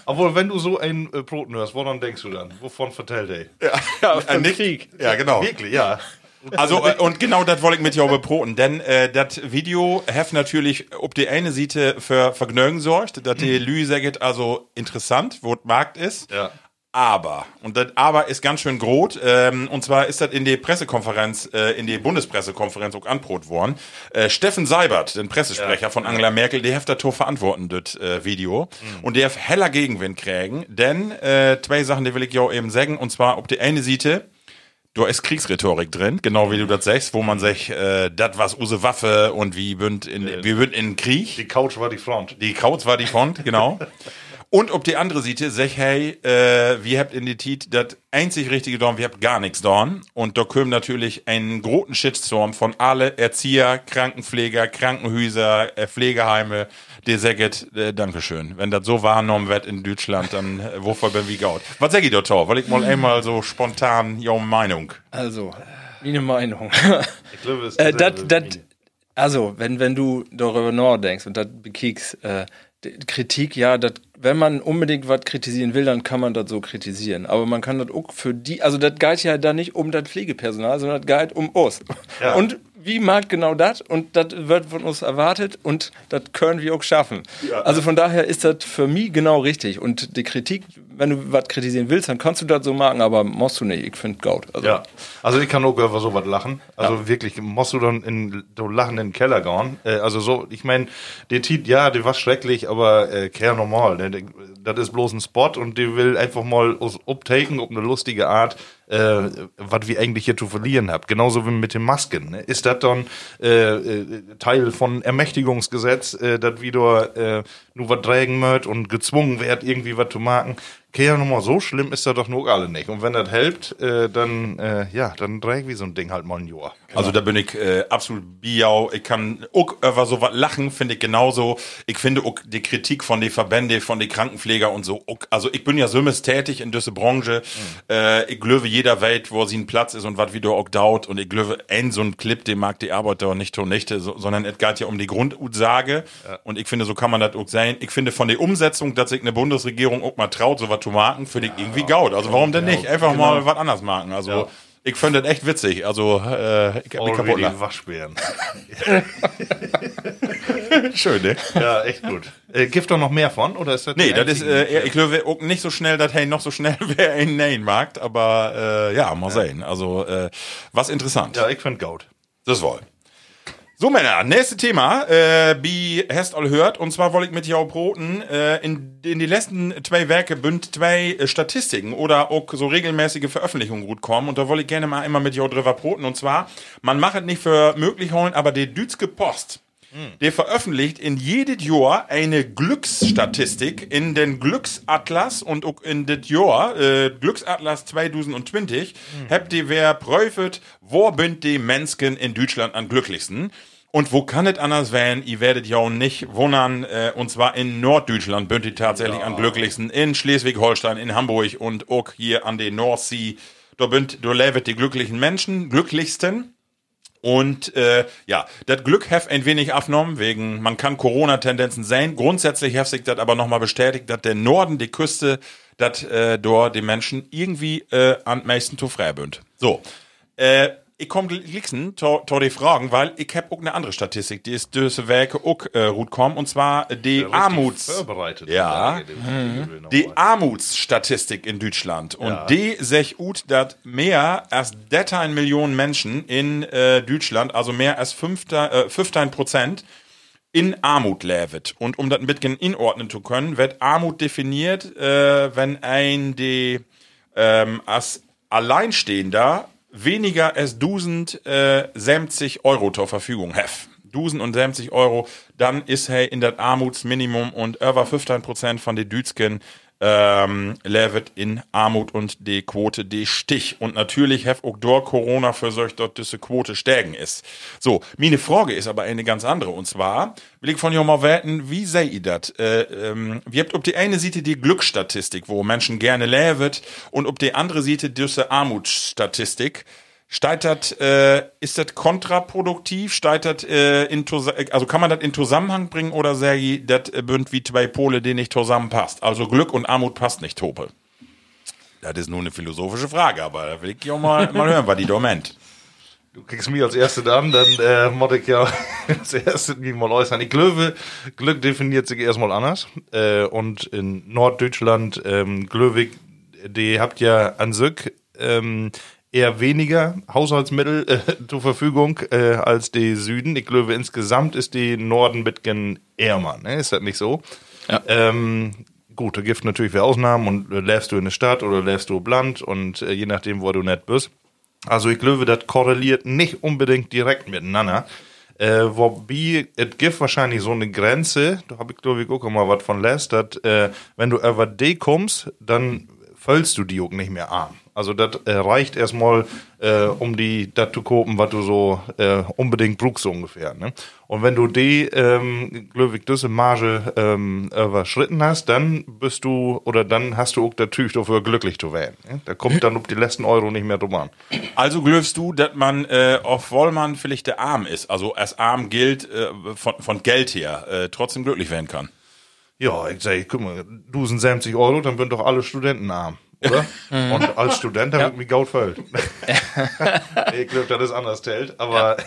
Obwohl, wenn du so ein äh, Brot hörst, woran denkst du dann? Wovon vertellt er? Ja, Ja, Nick- Krieg. Ja, genau. Wirklich, ja. Also, äh, und genau das wollte ich mit dir beproten, denn äh, das Video heft natürlich ob die eine Seite für Vergnügen sorgt, dass die Lü sagt, also interessant, wo der Markt ist. Ja. Aber, und das Aber ist ganz schön groß, ähm, und zwar ist das in die Pressekonferenz, äh, in die Bundespressekonferenz auch anbrot worden. Äh, Steffen Seibert, den Pressesprecher von Angela Merkel, der heft dazu verantworten, das äh, Video. Und der heft heller Gegenwind kriegen, denn äh, zwei Sachen, die will ich ja eben sagen, und zwar ob die eine Seite, da ist Kriegsrhetorik drin, genau wie du das sagst, wo man sagt, äh, das was use Waffe und wie bünd in, wir bünd in Krieg. Die Couch war die Front. Die Kauz war die Front, genau. Und ob die andere Seite sagt, hey, äh, wir habt in die Tit das einzig richtige Dorn, wir habt gar nichts Dorn. Und da kommt natürlich einen großen Shitstorm von alle Erzieher, Krankenpfleger, Krankenhäuser, äh, Pflegeheime, die sagt, äh, Dankeschön. Wenn das so wahrgenommen wird in Deutschland, dann äh, wovor bin wie gaut. Was sag ich da, Tor? Weil ich mal einmal so spontan, ja, Meinung. Also, meine Meinung. Ich glaube, es äh, dat, dat, also, wenn, wenn du darüber nachdenkst und das bekiekst, äh, Kritik, ja, dat, wenn man unbedingt was kritisieren will, dann kann man das so kritisieren. Aber man kann das auch für die, also das geht ja da nicht um das Pflegepersonal, sondern das geht um uns. Ja. Und wie mag genau das? Und das wird von uns erwartet und das können wir auch schaffen. Also von daher ist das für mich genau richtig. Und die Kritik, wenn du was kritisieren willst, dann kannst du das so machen, aber musst du nicht. Ich finde gut. Also, Ja, also ich kann auch über sowas lachen. Also wirklich, musst du dann in so den Keller gehen. Äh, also so, ich meine, der Tit, ja, der war schrecklich, aber äh, normal. Ne? Das ist bloß ein Spot und die will einfach mal uns uptaken auf eine lustige Art, äh, was wir eigentlich hier zu verlieren habt. Genauso wie mit den Masken. Ne? Ist das dann äh, äh, Teil von Ermächtigungsgesetz, äh, dass wieder äh, nur was tragen möcht und gezwungen wird, irgendwie was zu machen? Okay, nochmal so schlimm ist das doch nur alle nicht. Und wenn das hilft, äh, dann, äh, ja, dann träg wie so ein Ding halt mal ein Jahr. Also da bin ich äh, absolut biau. Ich kann auch über so was lachen, finde ich genauso. Ich finde auch die Kritik von den Verbände, von den Krankenpfleger und so. Auch, also ich bin ja sömmes tätig in dieser Branche. Äh, ich glaube jeder Welt, wo sie ein Platz ist und was wieder auch daut. Und ich glaube, ein so ein Clip, den mag die Arbeiter nicht tun, nicht, so, sondern es geht ja um die Grundutsage. Und ich finde, so kann man das auch sein. Ich finde von der Umsetzung, dass sich eine Bundesregierung auch mal traut, so was zu machen, finde ich irgendwie gaut. Also warum denn nicht? Einfach mal was anders machen. Also Ja. ich finde das echt witzig. Also äh, ich hab mich Oh, kaputt die Waschbären. Schön, ne? ja, echt gut. Äh, gibt doch noch mehr von, oder ist das Nee, das ist, äh, ich glaube auch nicht so schnell, dass hey noch so schnell wer ein Nein mag, aber äh, ja, mal sehen. Also, äh, was interessant. Ja, ich find Gaut. Das wohl. So, Männer, nächste Thema, äh, wie hast all hört, und zwar wollte ich mit jou broten, äh, in, in die letzten zwei Werke bünd zwei äh, Statistiken oder auch so regelmäßige Veröffentlichungen gut kommen, und da wollte ich gerne mal immer mit jou drüber broten, und zwar, man macht es nicht für möglich holen, aber die Dütske Post, der veröffentlicht in jedes Jahr eine Glücksstatistik in den Glücksatlas und auch in das Jahr, äh, Glücksatlas 2020, habt ihr wer prüft, wo bünd die Menschen in Deutschland am glücklichsten? Und wo kann es anders werden? Ihr werdet ja auch nicht wundern, äh, und zwar in Norddeutschland bünd die tatsächlich am glücklichsten. In Schleswig-Holstein, in Hamburg und auch hier an der Nordsee. Da bünd, da lebt die glücklichen Menschen, glücklichsten. Und äh, ja, das Glück heft ein wenig abgenommen, wegen, man kann Corona-Tendenzen sehen. Grundsätzlich heft sich das aber nochmal bestätigt, dass der Norden, die Küste, dass äh, dort die Menschen irgendwie äh, am meisten zu frei bünd. So. Äh, ich komme glichen zu die Fragen, weil ich hab auch eine andere Statistik, die ist diese Werke auch äh, gut kommen, und zwar die Armuts... Vorbereitet. Ja. Die Armutsstatistik in Deutschland. Und Ja. die sech ut, dass mehr als 13 Millionen Menschen in äh, Deutschland, also mehr als 5, äh, 15 Prozent, in Armut lebt. Und um das ein bisschen inordnen zu können, wird Armut definiert, äh, wenn ein die ähm, als Alleinstehender weniger als 1070 Euro zur Verfügung hef. 1070 Euro, dann ist er in das Armutsminimum und über 15 Prozent von den Dütschen ähm, lebt in Armut und die Quote die Stich. Und natürlich hef auch durch Corona für solch dort diese Quote stärken ist. So, meine Frage ist aber eine ganz andere. Und zwar will ich von dir mal werten, wie seht ihr das? Äh, ähm, wir habt ob die eine Seite die Glücksstatistik, wo Menschen gerne leben und ob die andere Seite diese Armutsstatistik. Steitert, äh, ist das kontraproduktiv? Steitert, äh, in, Tus- also kann man das in Zusammenhang bringen oder ich, das äh, bünd wie zwei Pole, die nicht zusammenpasst? Also Glück und Armut passt nicht, Tope. Das ist nur eine philosophische Frage, aber da will ich ja mal, mal hören, was die da meint. Du kriegst mich als Erste an, dann äh, muss ich ja als Erste mich mal äußern. Ich glaube, Glück definiert sich erstmal anders. Äh, und in Norddeutschland, ähm, Glöwig, die habt ja an sich ähm, eher weniger Haushaltsmittel äh, zur Verfügung äh, als die Süden. Ich glaube, insgesamt ist die Norden bisschen ärmer, ne? Ist das nicht so? Ja. Ähm, gut, da gibt natürlich für Ausnahmen und äh, lebst du in der Stadt oder lebst du auf Land und äh, je nachdem, wo du nicht bist. Also ich glaube, das korreliert nicht unbedingt direkt miteinander. Äh, wobei, es gibt wahrscheinlich so eine Grenze, da habe ich glaube ich auch mal was von lässt, dass äh, wenn du über die kommst, dann füllst du die auch nicht mehr arm. Also das äh, reicht erstmal, äh, um die das zu kopen, was du so äh, unbedingt brauchst so ungefähr. Ne? Und wenn du die, ähm, ich, diese Marge ähm, überschritten hast, dann bist du, oder dann hast du auch der Tüch dafür glücklich zu werden. Ne? Da kommt dann auf die letzten Euro nicht mehr drum an. Also glaubst du, dass man, äh, obwohl man vielleicht der Arm ist, also als arm gilt äh, von, von Geld her, äh, trotzdem glücklich werden kann? Ja, ich sag, guck mal, 1070 Euro, dann sind doch alle Studenten arm, oder? Und als Student habe ich mich Geld füllt. ich glaube, das ist anders zählt, aber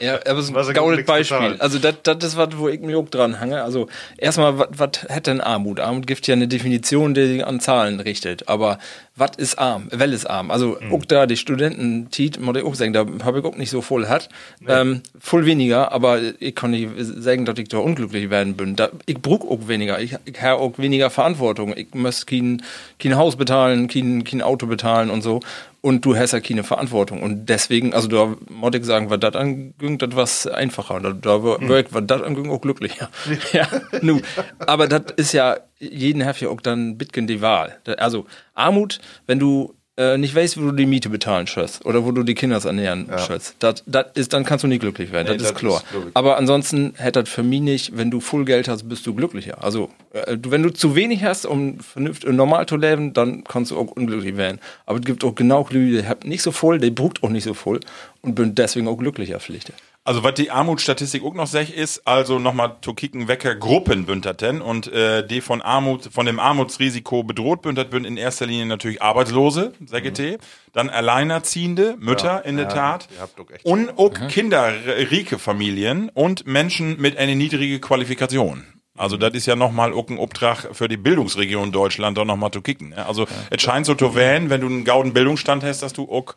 Ja, aber es ist Was er ein nichts Beispiel. bezahlt. Also das, das ist was, wo ich mir auch dran hange. Also erstmal, was hätte denn Armut? Armut gibt ja eine Definition, die sich an Zahlen richtet. Aber was ist arm? Well ist arm? Also Mhm. auch da die Studenten, Tiet, muss ich auch sagen, da habe ich auch nicht so voll hat. Ähm, voll weniger, aber ich kann nicht sagen, dass ich da unglücklich werden bin. Da, ich brauch auch weniger. Ich, ich habe auch weniger Verantwortung. Ich muss kein, kein Haus bezahlen, kein, kein Auto bezahlen und so. Und du hast ja keine Verantwortung. Und deswegen, also da muss ich sagen, was das anging, das was einfacher. Da, da war Hm. war das anging, auch glücklicher. ja, nu. Aber das ist ja, jeden hat ja auch dann Bitcoin die Wahl. Also Armut, wenn du äh, nicht weißt, wo du die Miete bezahlen sollst oder wo du die Kinder ernähren sollst, das, das ist, dann kannst du nicht glücklich werden. Nee, das ist klar. ist. Aber ansonsten hätte das für mich nicht, wenn du Full Geld hast, bist du glücklicher. Also, äh, wenn du zu wenig hast, um vernünftig normal zu leben, dann kannst du auch unglücklich werden. Aber es gibt auch genau Leute, die haben nicht so voll, die brucht auch nicht so voll und bin deswegen auch glücklicher vielleicht. Also was die Armutsstatistik auch noch sech ist, also nochmal zu kicken, welche Gruppen bünterten und äh, die von Armut, von dem Armutsrisiko bedroht bündert bünd in erster Linie natürlich Arbeitslose, SGT, dann Alleinerziehende, Mütter in der Tat. doch echt- und auch kinderrike Familien und Menschen mit einer niedrigen Qualifikation. Also das ist ja nochmal auch ein Obtrag für die Bildungsregion Deutschland, da nochmal zu kicken. ne? Also es scheint so zu werden, wenn du einen gauden Bildungsstand hast, dass du auch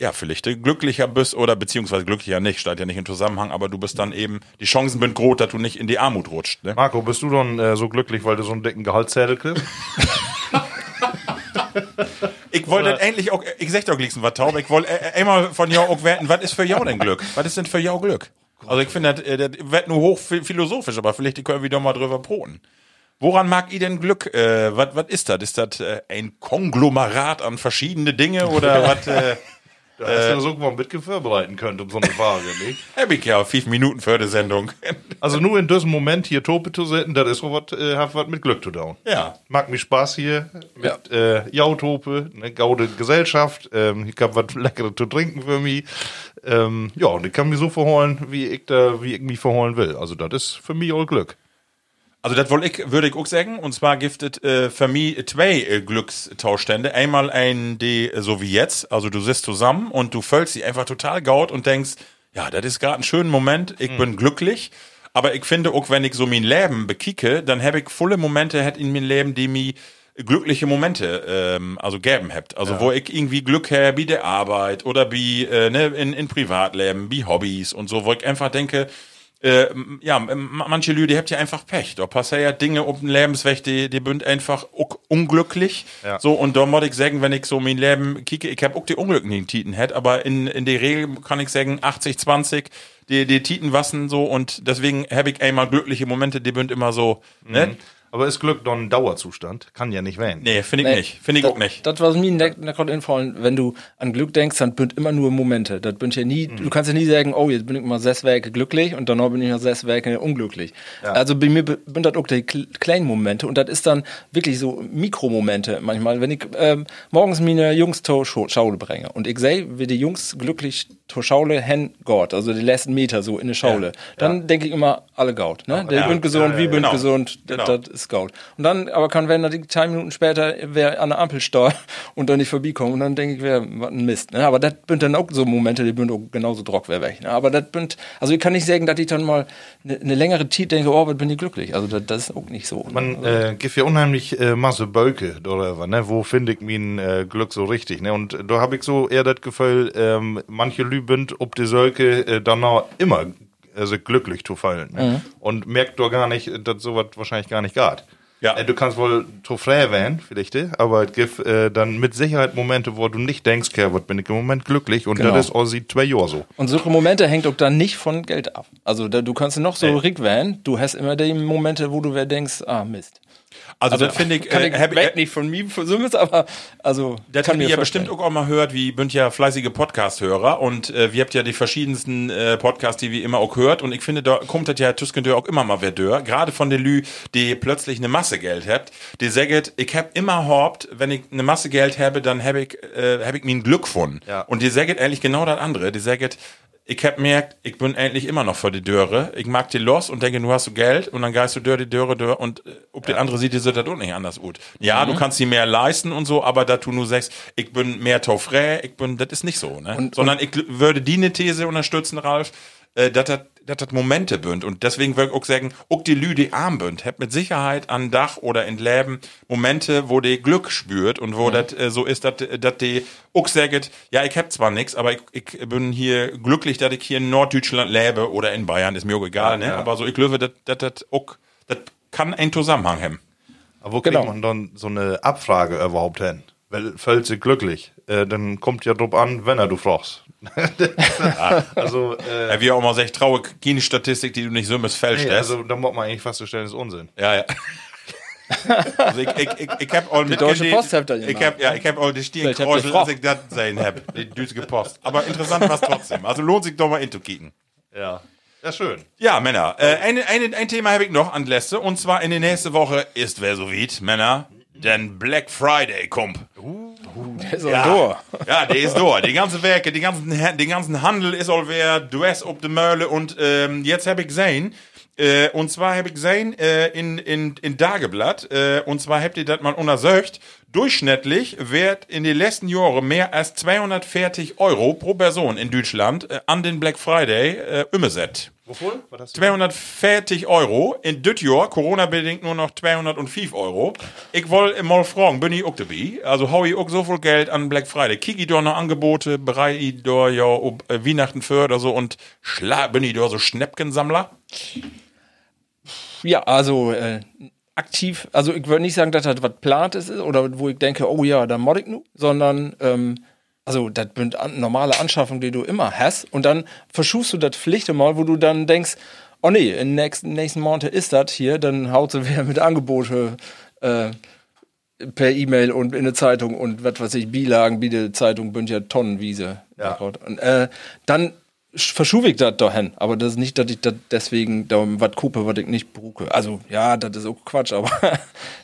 ja, vielleicht glücklicher bist oder beziehungsweise glücklicher nicht, steht ja nicht im Zusammenhang, aber du bist dann eben, die Chancen sind groß, dass du nicht in die Armut rutscht. Ne? Marco, bist du dann äh, so glücklich, weil du so einen dicken Gehaltszettel kriegst? Ich wollte das endlich auch, ich sag doch gleich was taub, ich wollte äh, immer von jou auch werten, was ist für jou denn Glück? Was ist denn für jou Glück? Also ich finde, das, äh, das wird nur hoch phi- philosophisch, aber vielleicht können wir doch mal drüber proten. Woran mag ihr denn Glück? Äh, was was ist das? Ist das äh, ein Konglomerat an verschiedene Dinge oder was? Äh, Da hast du das auch mal mit vorbereiten können, um so eine Frage, nicht? Hab ich ja fünf Minuten für die Sendung. Also nur in diesem Moment hier Tope zu setzen, das ist so was, äh, hat was mit Glück zu tun. ja. Macht mir Spaß hier mit äh, Jautope, eine gaude Gesellschaft. Ähm, ich hab was Leckeres zu trinken für mich. Ähm, ja, und ich kann mich so verholen, wie ich da, wie ich mich verholen will. Also das ist für mich all Glück. Also das wollte ich, würde ich auch sagen. Und zwar giftet äh, für mich zwei äh, Glückstauschstände. Einmal ein, die äh, so wie jetzt, also du sitzt zusammen und du füllst sie einfach total gaut und denkst, ja, das ist gerade ein schöner Moment, ich bin glücklich. Aber ich finde auch, wenn ich so mein Leben bekicke, dann habe ich volle Momente hat in meinem Leben, die mir glückliche Momente ähm, also geben habt. Also wo ich irgendwie Glück habe, wie der Arbeit oder wie äh, ne, in, in Privatleben, wie Hobbys und so, wo ich einfach denke, äh, ja, manche Leute, die habt ja einfach Pech. Da passieren ja Dinge um den Lebensweg, die, die bünd einfach unglücklich. Ja. So, und da muss ich sagen, wenn ich so mein Leben kicke, ich hab auch die unglücklichen Titen hätt, aber in, in der Regel kann ich sagen, 80, 20, die, die Titen wassen so und deswegen habe ich einmal glückliche Momente, die bünd immer so, ne? Aber ist Glück doch ein Dauerzustand? Kann ja nicht werden. Nee, finde ich nicht. Finde ich auch nicht. Das, was mir in der, in der infallen, wenn du an Glück denkst, dann bünd immer nur Momente. Das bünd ja nie, du kannst ja nie sagen, oh, jetzt bin ich mal sechs Werke glücklich und danach bin ich mal sechs Werke unglücklich. Also bei mir bünd das auch die kle- kleinen Momente und das ist dann wirklich so Mikromomente manchmal, wenn ich ähm, morgens meine Jungs zur Schau- Schaule bringe und ich sehe, wie die Jungs glücklich zur Schaule hen Gott, also die letzten Meter so in der Schaule, dann denke ich immer, alle gaut, ne? Der ja. bünd gesund, Ja, ja, wie bünd genau. gesund, Genau. das ist Scout. Und dann, aber kann wenn er zwei Minuten später wer an der Ampel steht und dann nicht vorbeikommt und dann denke ich, wer was ein Mist. Ne? Aber das sind dann auch so Momente, die sind auch genauso drock wer weg. Ne? Aber das sind, also ich kann nicht sagen, dass ich dann mal eine ne längere Zeit denke, oh, was bin ich glücklich. Also das, das ist auch nicht so. Man äh, gibt ja unheimlich äh, Masse Bölke oder ne? Wo finde ich mein äh, Glück so richtig? Ne? Und da habe ich so eher das Gefühl, ähm, manche Lübend, ob die Sölke äh, dann noch immer sich glücklich zu fallen. Ne? Und merkt doch gar nicht, dass sowas wahrscheinlich gar nicht geht. Ja. Äh, du kannst wohl zu frei werden, vielleicht, äh, aber es gibt äh, dann mit Sicherheit Momente, wo du nicht denkst, okay, was bin ich im Moment glücklich und Genau. das ist auch seit zwei Jahre so. Und solche Momente hängt auch dann nicht von Geld ab. Also da, du kannst noch so Nee. Rick werden, du hast immer die Momente, wo du wer denkst, ah Mist. Also, das finde ich, kann äh, ich hab ich- weg nicht von mir für Summes, aber also Das kann habt ihr ja vorstellen. bestimmt auch mal gehört, wie bünd ja fleißige Podcast-Hörer und äh, wir habt ja die verschiedensten äh, Podcasts, die wir immer auch hört und ich finde, da kommt das ja Tüskendör auch immer mal wer dör, gerade von den Lü, die plötzlich eine Masse Geld habt, die sagt, ich hab immer horbt, wenn ich eine Masse Geld habe, dann hab ich, äh, hab ich mir ein Glück von. Ja. Und die sagt eigentlich genau das andere, die sagt, ich hab merkt, ich bin endlich immer noch vor die Döre. Ich mag die los und denke, du hast du Geld und dann geist du Dörr die Döre Dörr und äh, ob die andere sieht, die das auch nicht anders gut. Ja, du kannst sie mehr leisten und so, aber da du nur sagst, ich bin mehr taufrä, ich bin, das ist nicht so, ne? Und- Sondern ich gl- würde die eine These unterstützen, Ralf, äh, dass das dass das Momente bünd und deswegen würde ich auch sagen, auch die Lü, die arm bünd, habt mit Sicherheit an Dach oder in Leben Momente, wo die Glück spürt und wo das äh, so ist, dass dass die auch sagt, ja, ich hab zwar nix, aber ich, ich bin hier glücklich, dass ich hier in Norddeutschland lebe oder in Bayern, ist mir auch egal, ne? Aber so, ich glaube, dass dass das auch, das kann einen Zusammenhang haben. Aber wo kriegt Genau. man dann so eine Abfrage überhaupt hin? Weil fällt sie glücklich? Äh, dann kommt ja drauf an, wenn er du fragst. also, äh, Ja, wie auch immer sagt, traue keine Statistik, die du nicht so missfälscht nee, hast. also da muss man eigentlich fast stellen, ist Unsinn. Ja, ja. Also ich, ich, ich, ich hab all Die Deutsche Post habt ihr Ich gemacht. hab, ja, ich hab all die Frau. als ich das sehen hab. Die düsige Post. Aber interessant war's trotzdem. Also lohnt sich doch mal inzukicken. Ja. Ja, schön. Ja, Männer. Äh, eine, eine, ein Thema habe ich noch an Läste. Und zwar in der nächsten Woche ist wer so weit, Männer. Denn Black Friday kommt. Der ist auch Ja. durch. Ja, der ist da. Die ganze Werke, die ganzen, den ganzen Handel ist all wer, Dress ob de Mölle und ähm, jetzt habe ich gesehen, äh, und zwar habe ich gesehen äh, in, in, in Dageblatt, äh, und zwar habt ihr das mal untersucht, durchschnittlich wird in den letzten Jahren mehr als 240 Euro pro Person in Deutschland äh, an den Black Friday äh, umgesetzt. Wovon? Was hast du? 240 Euro. In dit Jahr, Corona-bedingt, nur noch 205 Euro. Ich wollte mal fragen, bin ich auch dabei? Also hau ich auch so viel Geld an Black Friday? Kick ich da noch Angebote? Bereite ich da ja ob äh, Weihnachten für oder so? Und schla bin ich da so Schnäppchensammler? Ja, also äh, aktiv, also ich würde nicht sagen, dass das was plant ist oder wo ich denke, oh ja, da mod ich nu, sondern ähm, also das sind normale Anschaffungen, die du immer hast und dann verschufst du das Pflicht mal, wo du dann denkst, oh nee, in nächsten nächsten Monat ist das hier, dann haut sie wieder mit Angebote äh, per E-Mail und in der Zeitung und was weiß ich, Bilagen, wie die Zeitung bünd ja Tonnenwiese. Ja. Und, äh, dann verschuwe ich das dahin. Aber das ist nicht, dass ich das deswegen da was kupe, was ich nicht bruche. Also, ja, das ist auch Quatsch, aber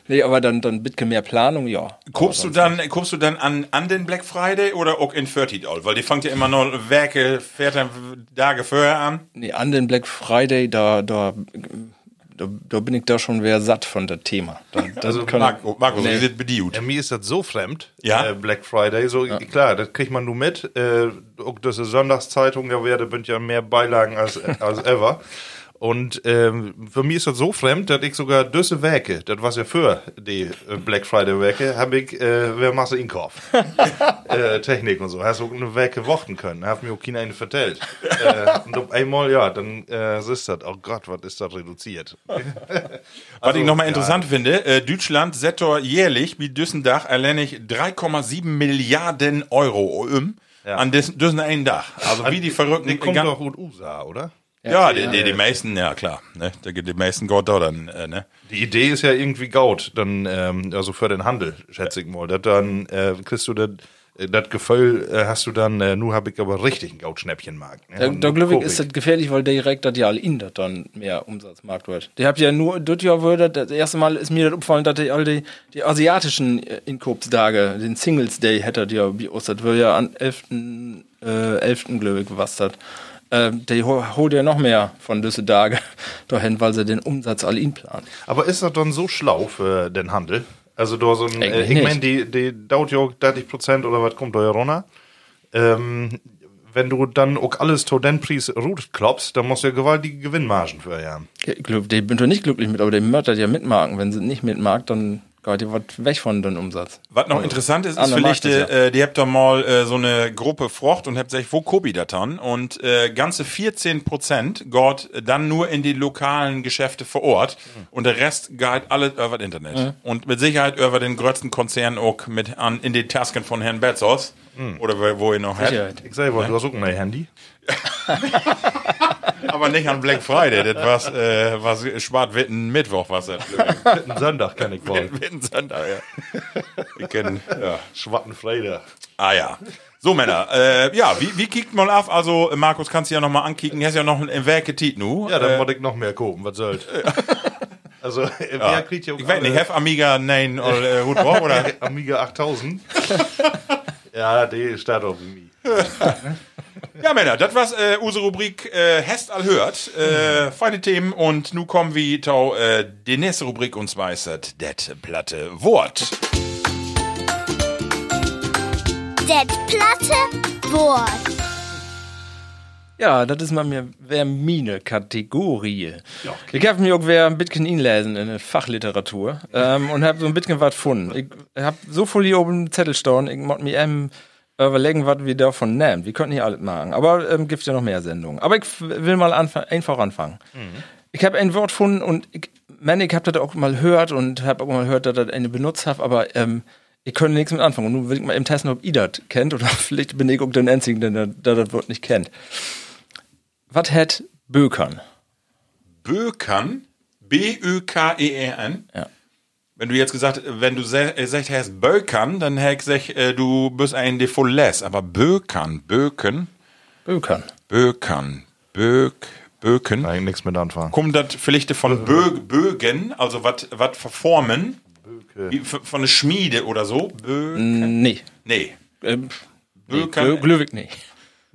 nee, aber dann, dann bitte mehr Planung, ja. Guckst du dann, guckst du dann an, an den Black Friday oder auch in 30 All? Weil die fängt ja immer noch Werke, fährt dann Tage vorher an. Nee, an den Black Friday, da, da, da, da bin ich da schon wer satt von dem Thema. Da, Also, kann- Marco, Marco, Nee. wie wird bedient? Ja, mir ist das so fremd, Ja. äh, Black Friday. So, Klar, das kriegt man nur mit. Äh, auch das ist Sonntagszeitung, da werde sind ja mehr Beilagen als, als ever. Und ähm, für mich ist das so fremd, dass ich sogar diese Werke, das was ja für die äh, Black Friday Werke, habe ich, äh, wer Masse Inkauf. äh, Technik und so. Hast du eine Werke warten können. Hat mir auch keiner eine vertellt. äh, und auf einmal, ja, dann äh, ist das, oh Gott, was ist das reduziert? Was ich nochmal interessant finde, äh, Deutschland settor jährlich wie Düssendach alleinig 3,7 Milliarden Euro um Ja. an Düssen Düssen einen Dach. Also wie die Verrückten. Die kommt doch gut USA, oder? Ja, die, die, die meisten, ja klar. Ne? Die, die meisten Gott da dann, äh, ne? Die Idee ist ja irgendwie gaut, dann, ähm, also für den Handel, schätze ich mal. Dat dann äh, kriegst du das das Gefühl, äh, hast du dann, äh, nu hab ich aber richtig einen Gautschnäppchenmarkt. Ne? Da, Und da nu glaube ich, guck ist das gefährlich, weil direkt das ja all in das dann mehr Umsatzmarkt wird. Die habt ja nur, das Jahr würde, das erste Mal ist mir das aufgefallen, dass die all die, die asiatischen äh, Inkopstage, den Singles Day hätte ja, wie aus, das wird ja an 11. Äh, 11. glaube ich, was das. Äh, die ho- holt ja noch mehr von Tage dahin, weil sie den Umsatz all in planen. Aber ist das dann so schlau für den Handel? Also da so ein, äh, ich meine, die, die dauert ja auch 30 Prozent oder was kommt da runter. Ähm, wenn du dann auch alles zu den Preis rut klopfst, dann musst du ja gewaltige Gewinnmargen für haben. Ja, die bin doch nicht glücklich mit, aber die möchtert ja mitmarken. Wenn sie nicht mitmarkt, dann geht ja was weg von dem Umsatz. Was noch interessant ist, ist Andere vielleicht, ist ja. äh, die habt doch mal äh, so eine Gruppe Frocht und habt gesagt, wo Kobi das dann? Und äh, ganze 14 Prozent geht dann nur in die lokalen Geschäfte vor Ort und der Rest geht alles über das Internet. Und mit Sicherheit über den größten Konzern auch mit an in die Tasken von Herrn Bezos oder wo, wo ihr noch habt. Sicherheit. Ich sag mal, du hast auch ein Handy. Aber nicht an Black Friday, das war's, äh, was Schwartwitten Mittwoch was das. Ein Sonntag kann ich wollen. Witten Sonntag, ja. Wir kennen, ja. Schwattenfreude. Ah ja. So, Männer, äh, ja, wie, wie kickt mal auf? Also, Markus, kannst du ja noch mal ankicken. Du hast ja noch ein Werke Tiet nu. Ja, dann äh, muss ich noch mehr gucken, was soll's. Also, wer kriegt ja auch ich weiß nicht, have Amiga 9 oder äh, drauf, oder? Amiga 8000. ja, die steht auf mir. Ja, Männer, das war's äh, unsere Rubrik äh, Hest all hört. Äh, feine Themen und nu kommen wir tau äh, die nächste Rubrik und zwar ist das det platte Wort. Det platte Wort. Ja, das ist mal mir wer mine Kategorie. Ich habe mir auch wer ein bisschen inlesen in der Fachliteratur ähm, und habe so ein bisschen was gefunden. Ich habe so viel hier oben Zettel stehen, ich muss mir eben überlegen, was wir davon nehmen. Wir könnten hier alles machen, aber ähm, gibt ja noch mehr Sendungen. Aber ich will mal anfang, einfach anfangen. Ich habe ein Wort gefunden und ich, meine, ich habe das auch mal gehört und habe auch mal gehört, dass das eine benutzt hat, aber ähm, ich könnte nichts mit anfangen. Und nun will ich mal eben testen, ob ihr das kennt oder vielleicht bin ich auch der Einzige, der, der das Wort nicht kennt. Was hat Bökern? Bökern, B-Ö-K-E-R-N. Ja. Wenn du jetzt gesagt, wenn du se- äh, gesagt hast Bökern, dann hätte ich gesagt, äh, du bist ein de voll less. Aber Bökern, Böken, Bökern. Bökern, Bök, Böken. Nein, nichts mit anfangen. Kommt das vielleicht von Bö Bögen, also was verformen? Wie, f- von der Schmiede oder so? Bö Nee. nee. Ähm, nee Bökern. Glöwig nicht.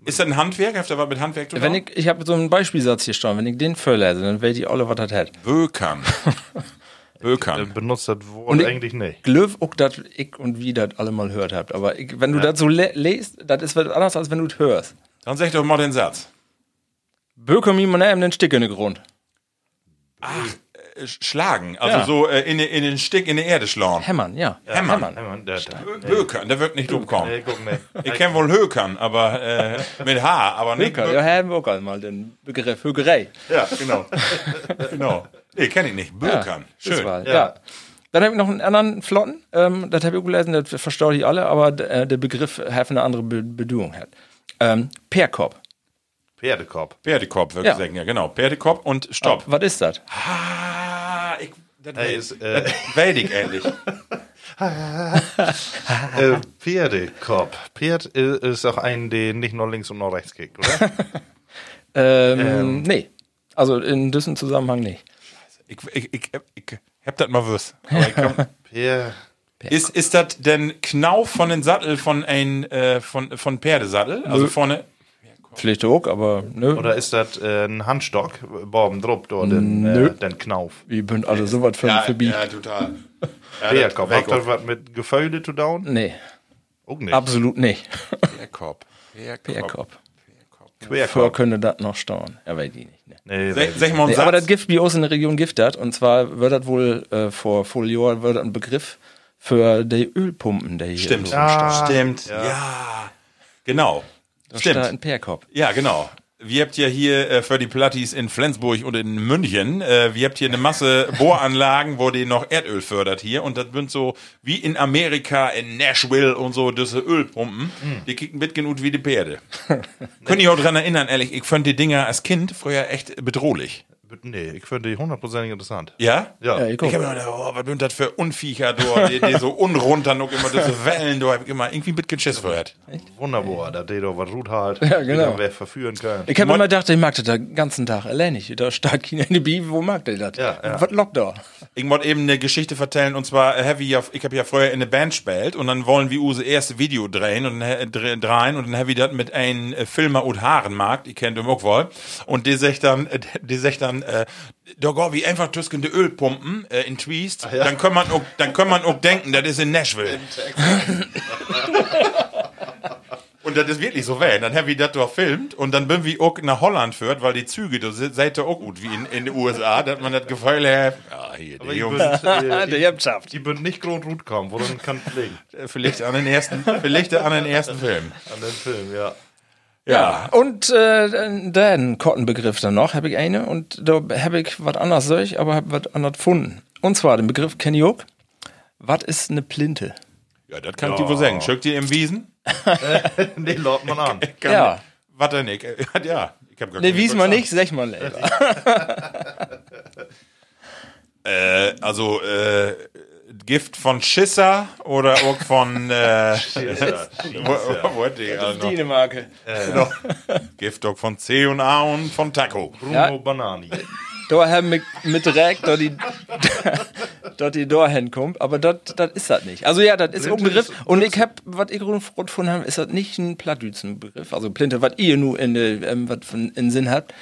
Ist das ein Handwerk? Habt ihr was mit Handwerk zu tun? Wenn ich, ich habe so einen Beispielsatz hier stehen, wenn ich den vorlese, dann weiß ich alle, was das hat. Bökern. Äh, Bökern. benutzt das Wort Und ich- eigentlich nicht. Glöw auch das ich und wie das alle mal gehört habt. Aber ich, wenn du das so le lest, das ist was anderes, als wenn du es hörst. Dann sag doch mal den Satz. Böker mir mal eben den Stick in den Grund. Äh, Schlagen, also Ja. so äh, in, den- in den Stick in die Erde schlagen. Hämmern, ja. Hämmern. Hey, Mann, der, der, Bö- Bökern, der wird nicht dumm kommen. nee, guck nicht. Ich kenne wohl Hökern, aber äh, mit H, aber nicht. Böker, ja, haben wir auch einmal den Begriff Högerei. Ja, genau. genau. Nee, kenne ich nicht. Bökern. Schön. war, ja. Dann habe ich noch einen anderen Flotten, ähm, das habe ich auch gelesen, das verstehe ich alle, aber äh, der Begriff hat eine andere Be Bedeutung hat. Ähm, Perkorb. Pferdekorb. Pferdekorb, würde Ja. ich sagen, ja, genau. Pferdekorb und Stopp. Was ist das? Ah, das ist, äh, ich ähnlich. äh, Pferdekopf. Pferd ist auch ein, der nicht nur links und nur rechts kickt, oder? Ähm, nee. Also in diesem Zusammenhang nicht. Ich, ich, ich, ich hab das mal wüsst. Pferd. ist, ist das denn Knauf von den Sattel von ein, äh, von, von Pferdesattel? Also vorne. Vielleicht auch, aber nö. Oder ist das äh, ein Handstock? Boben drupp, oder den, Nö. äh, den Knauf. Wie bünd alle so was für, Ja, für ja, total. Ja, das- Hat das was mit Gefäule zu down? Nee, Auch nicht. absolut nicht. Pferdkorb. Bärkopf. Vor Querkopf. könnte das noch stauern. Ja, weiß ich nicht. Ne. Nee, Sag, sag mal Nee, aber das Gift wie aus in der Region Gift hat. Und zwar wird das wohl äh, vor vor Jahr wird das ein Begriff für die Ölpumpen, der hier Stimmt. so Ah, Stimmt. Ja. Genau. Stimmt. ein Pärkopf. Ja, genau. Wir habt ja hier äh, für die Plattis in Flensburg und in München, äh, wir habt hier eine Masse Bohranlagen, wo die noch Erdöl fördert hier und das sind so wie in Amerika, in Nashville und so, diese Ölpumpen, die kicken mit genug wie die Pferde. Könnt ihr auch dran erinnern, ehrlich, ich fand die Dinger als Kind früher echt bedrohlich. Nee, ich finde die hundertprozentig interessant. Ja? Ja. Ja, ich Ich guck. hab immer gedacht, oh, was sind das für Unviecher, da, die, die so unrund dann noch immer diese Wellen, hab ich immer irgendwie mit Geschiss gehört. Wunderbar, da der doch was Rut halt, Ja, genau. die wer verführen kann. Ich habe immer gedacht, ich mag das den ganzen Tag allein nicht. Da stark in die Bibel, wo mag der das? Ja, ja. Was lockt da? Ich wollte eben eine Geschichte erzählen und zwar habe ich ja, ich habe ja vorher in eine Band gespielt und dann wollen wir unser erste Video drehen und äh, dre- drehen und dann habe ich das mit einem äh, Filmer und Haarenmarkt, ich kennt ihn auch wohl und die sagt dann, äh, die sagt dann, äh, da wie einfach tüsken die Ölpumpen äh, in Twist, dann kann man auch, dann kann man auch denken, das ist in Nashville. Und das ist wirklich so weh. Dann haben wir das da filmt und dann bin wir auch nach Holland führt, weil die Züge, da se- seid ihr auch gut wie in, in den USA, dass man das Gefühl hat, ja, hier, Aber die Jungs, bin, äh, Der habt schafft. die bin nicht groß Rut kommen, wo dann kann pflegen. Äh, vielleicht an den ersten, vielleicht an den ersten Film. An den Film, ja. Ja. Und äh, dann Kottenbegriff dann noch, habe ich eine und da habe ich was anderes solch, aber habe was anderes gefunden. Und zwar den Begriff kenne ich auch. Was ist eine Plinte? Ja, das kann ich dir wohl sagen. Schickt ihr im Wiesen? nee, laut man an. Kann Ja. Was denn nicht? Äh, Ja, ich hab gar Ne, keine wies mal nicht, sag mal. Äh, also, äh, Gift von Schisser oder auch von, äh, wo, wo hat die also noch? Dänemarke. Genau. Gift auch von C und A und von Taco. Bruno Ja. Banani. Da haben wir mit direkt dort die, dort die da hinkommt, aber das ist das nicht. Also ja, das ist ein Begriff. Und ich hab, was ich gefunden habe, ist das nicht ein Plattdütsen-Begriff. Also Plinte, was ihr nur in, ähm, was von, in Sinn habt.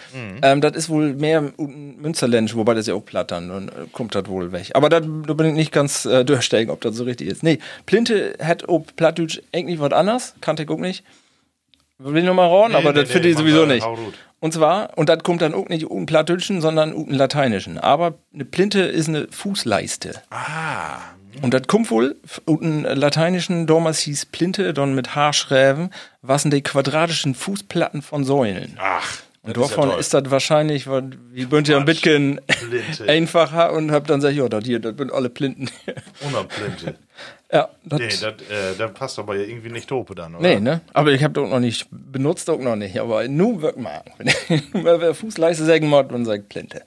Ähm, das ist wohl mehr Münsterländisch, wobei das ja auch plattern und äh, kommt das wohl weg. Aber da bin ich nicht ganz äh, durchsteigen, ob das so richtig ist. Nee, Plinte hat auch Plattdütsch eigentlich was anderes, kannte ich auch nicht. Will ich noch mal rauen, Nee, aber nee, das finde nee, ich sowieso nicht. Und zwar, und das kommt dann auch nicht un Plattdeutschen, sondern un Lateinischen. Aber eine Plinte ist eine Fußleiste. Ah. Und das kommt wohl un Lateinischen, damals hieß Plinte, dann mit Haarschräven, was sind die quadratischen Fußplatten von Säulen. Ach. Und das ist ja davon ist das wahrscheinlich, weil wie bünd ja ein bisschen einfacher und hab dann gesagt, ja, das hier, das sind alle Plinten. Ohne Plinte. ja, das, Nee, das äh, das passt aber ja irgendwie nicht tope dann, oder? Nee, ne? Aber ich habe das auch noch nicht benutzt, auch noch nicht. Aber nur wirkt mal. Wer Fußleiste sagen muss, dann sagt Plinte.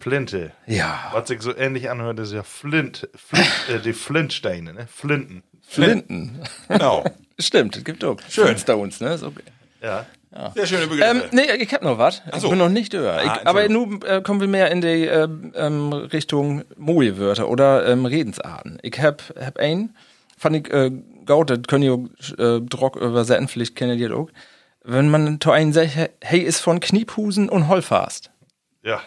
Plinte. Ja. Was sich so ähnlich anhört, ist ja Flint, Flint äh, die Flintsteine, ne? Flinten. Flinten. Genau. Stimmt, es gibt auch. Schön. Flintstones, ne? Ist okay. Ja. Sehr schöne Begriffe. Ähm, nee, ich hab noch was. Ich so. bin noch nicht. Ich, Ah, aber nun äh, kommen wir mehr in die ähm, ähm, Richtung Moje-Wörter oder ähm, Redensarten. Ich hab, hab einen, fand ich äh, gut, das können ihr äh, Drock übersetzen, vielleicht kennt ihr das auch. Wenn man zu einem sagt, hey, ist von Kniephusen und Hollfast. Ja.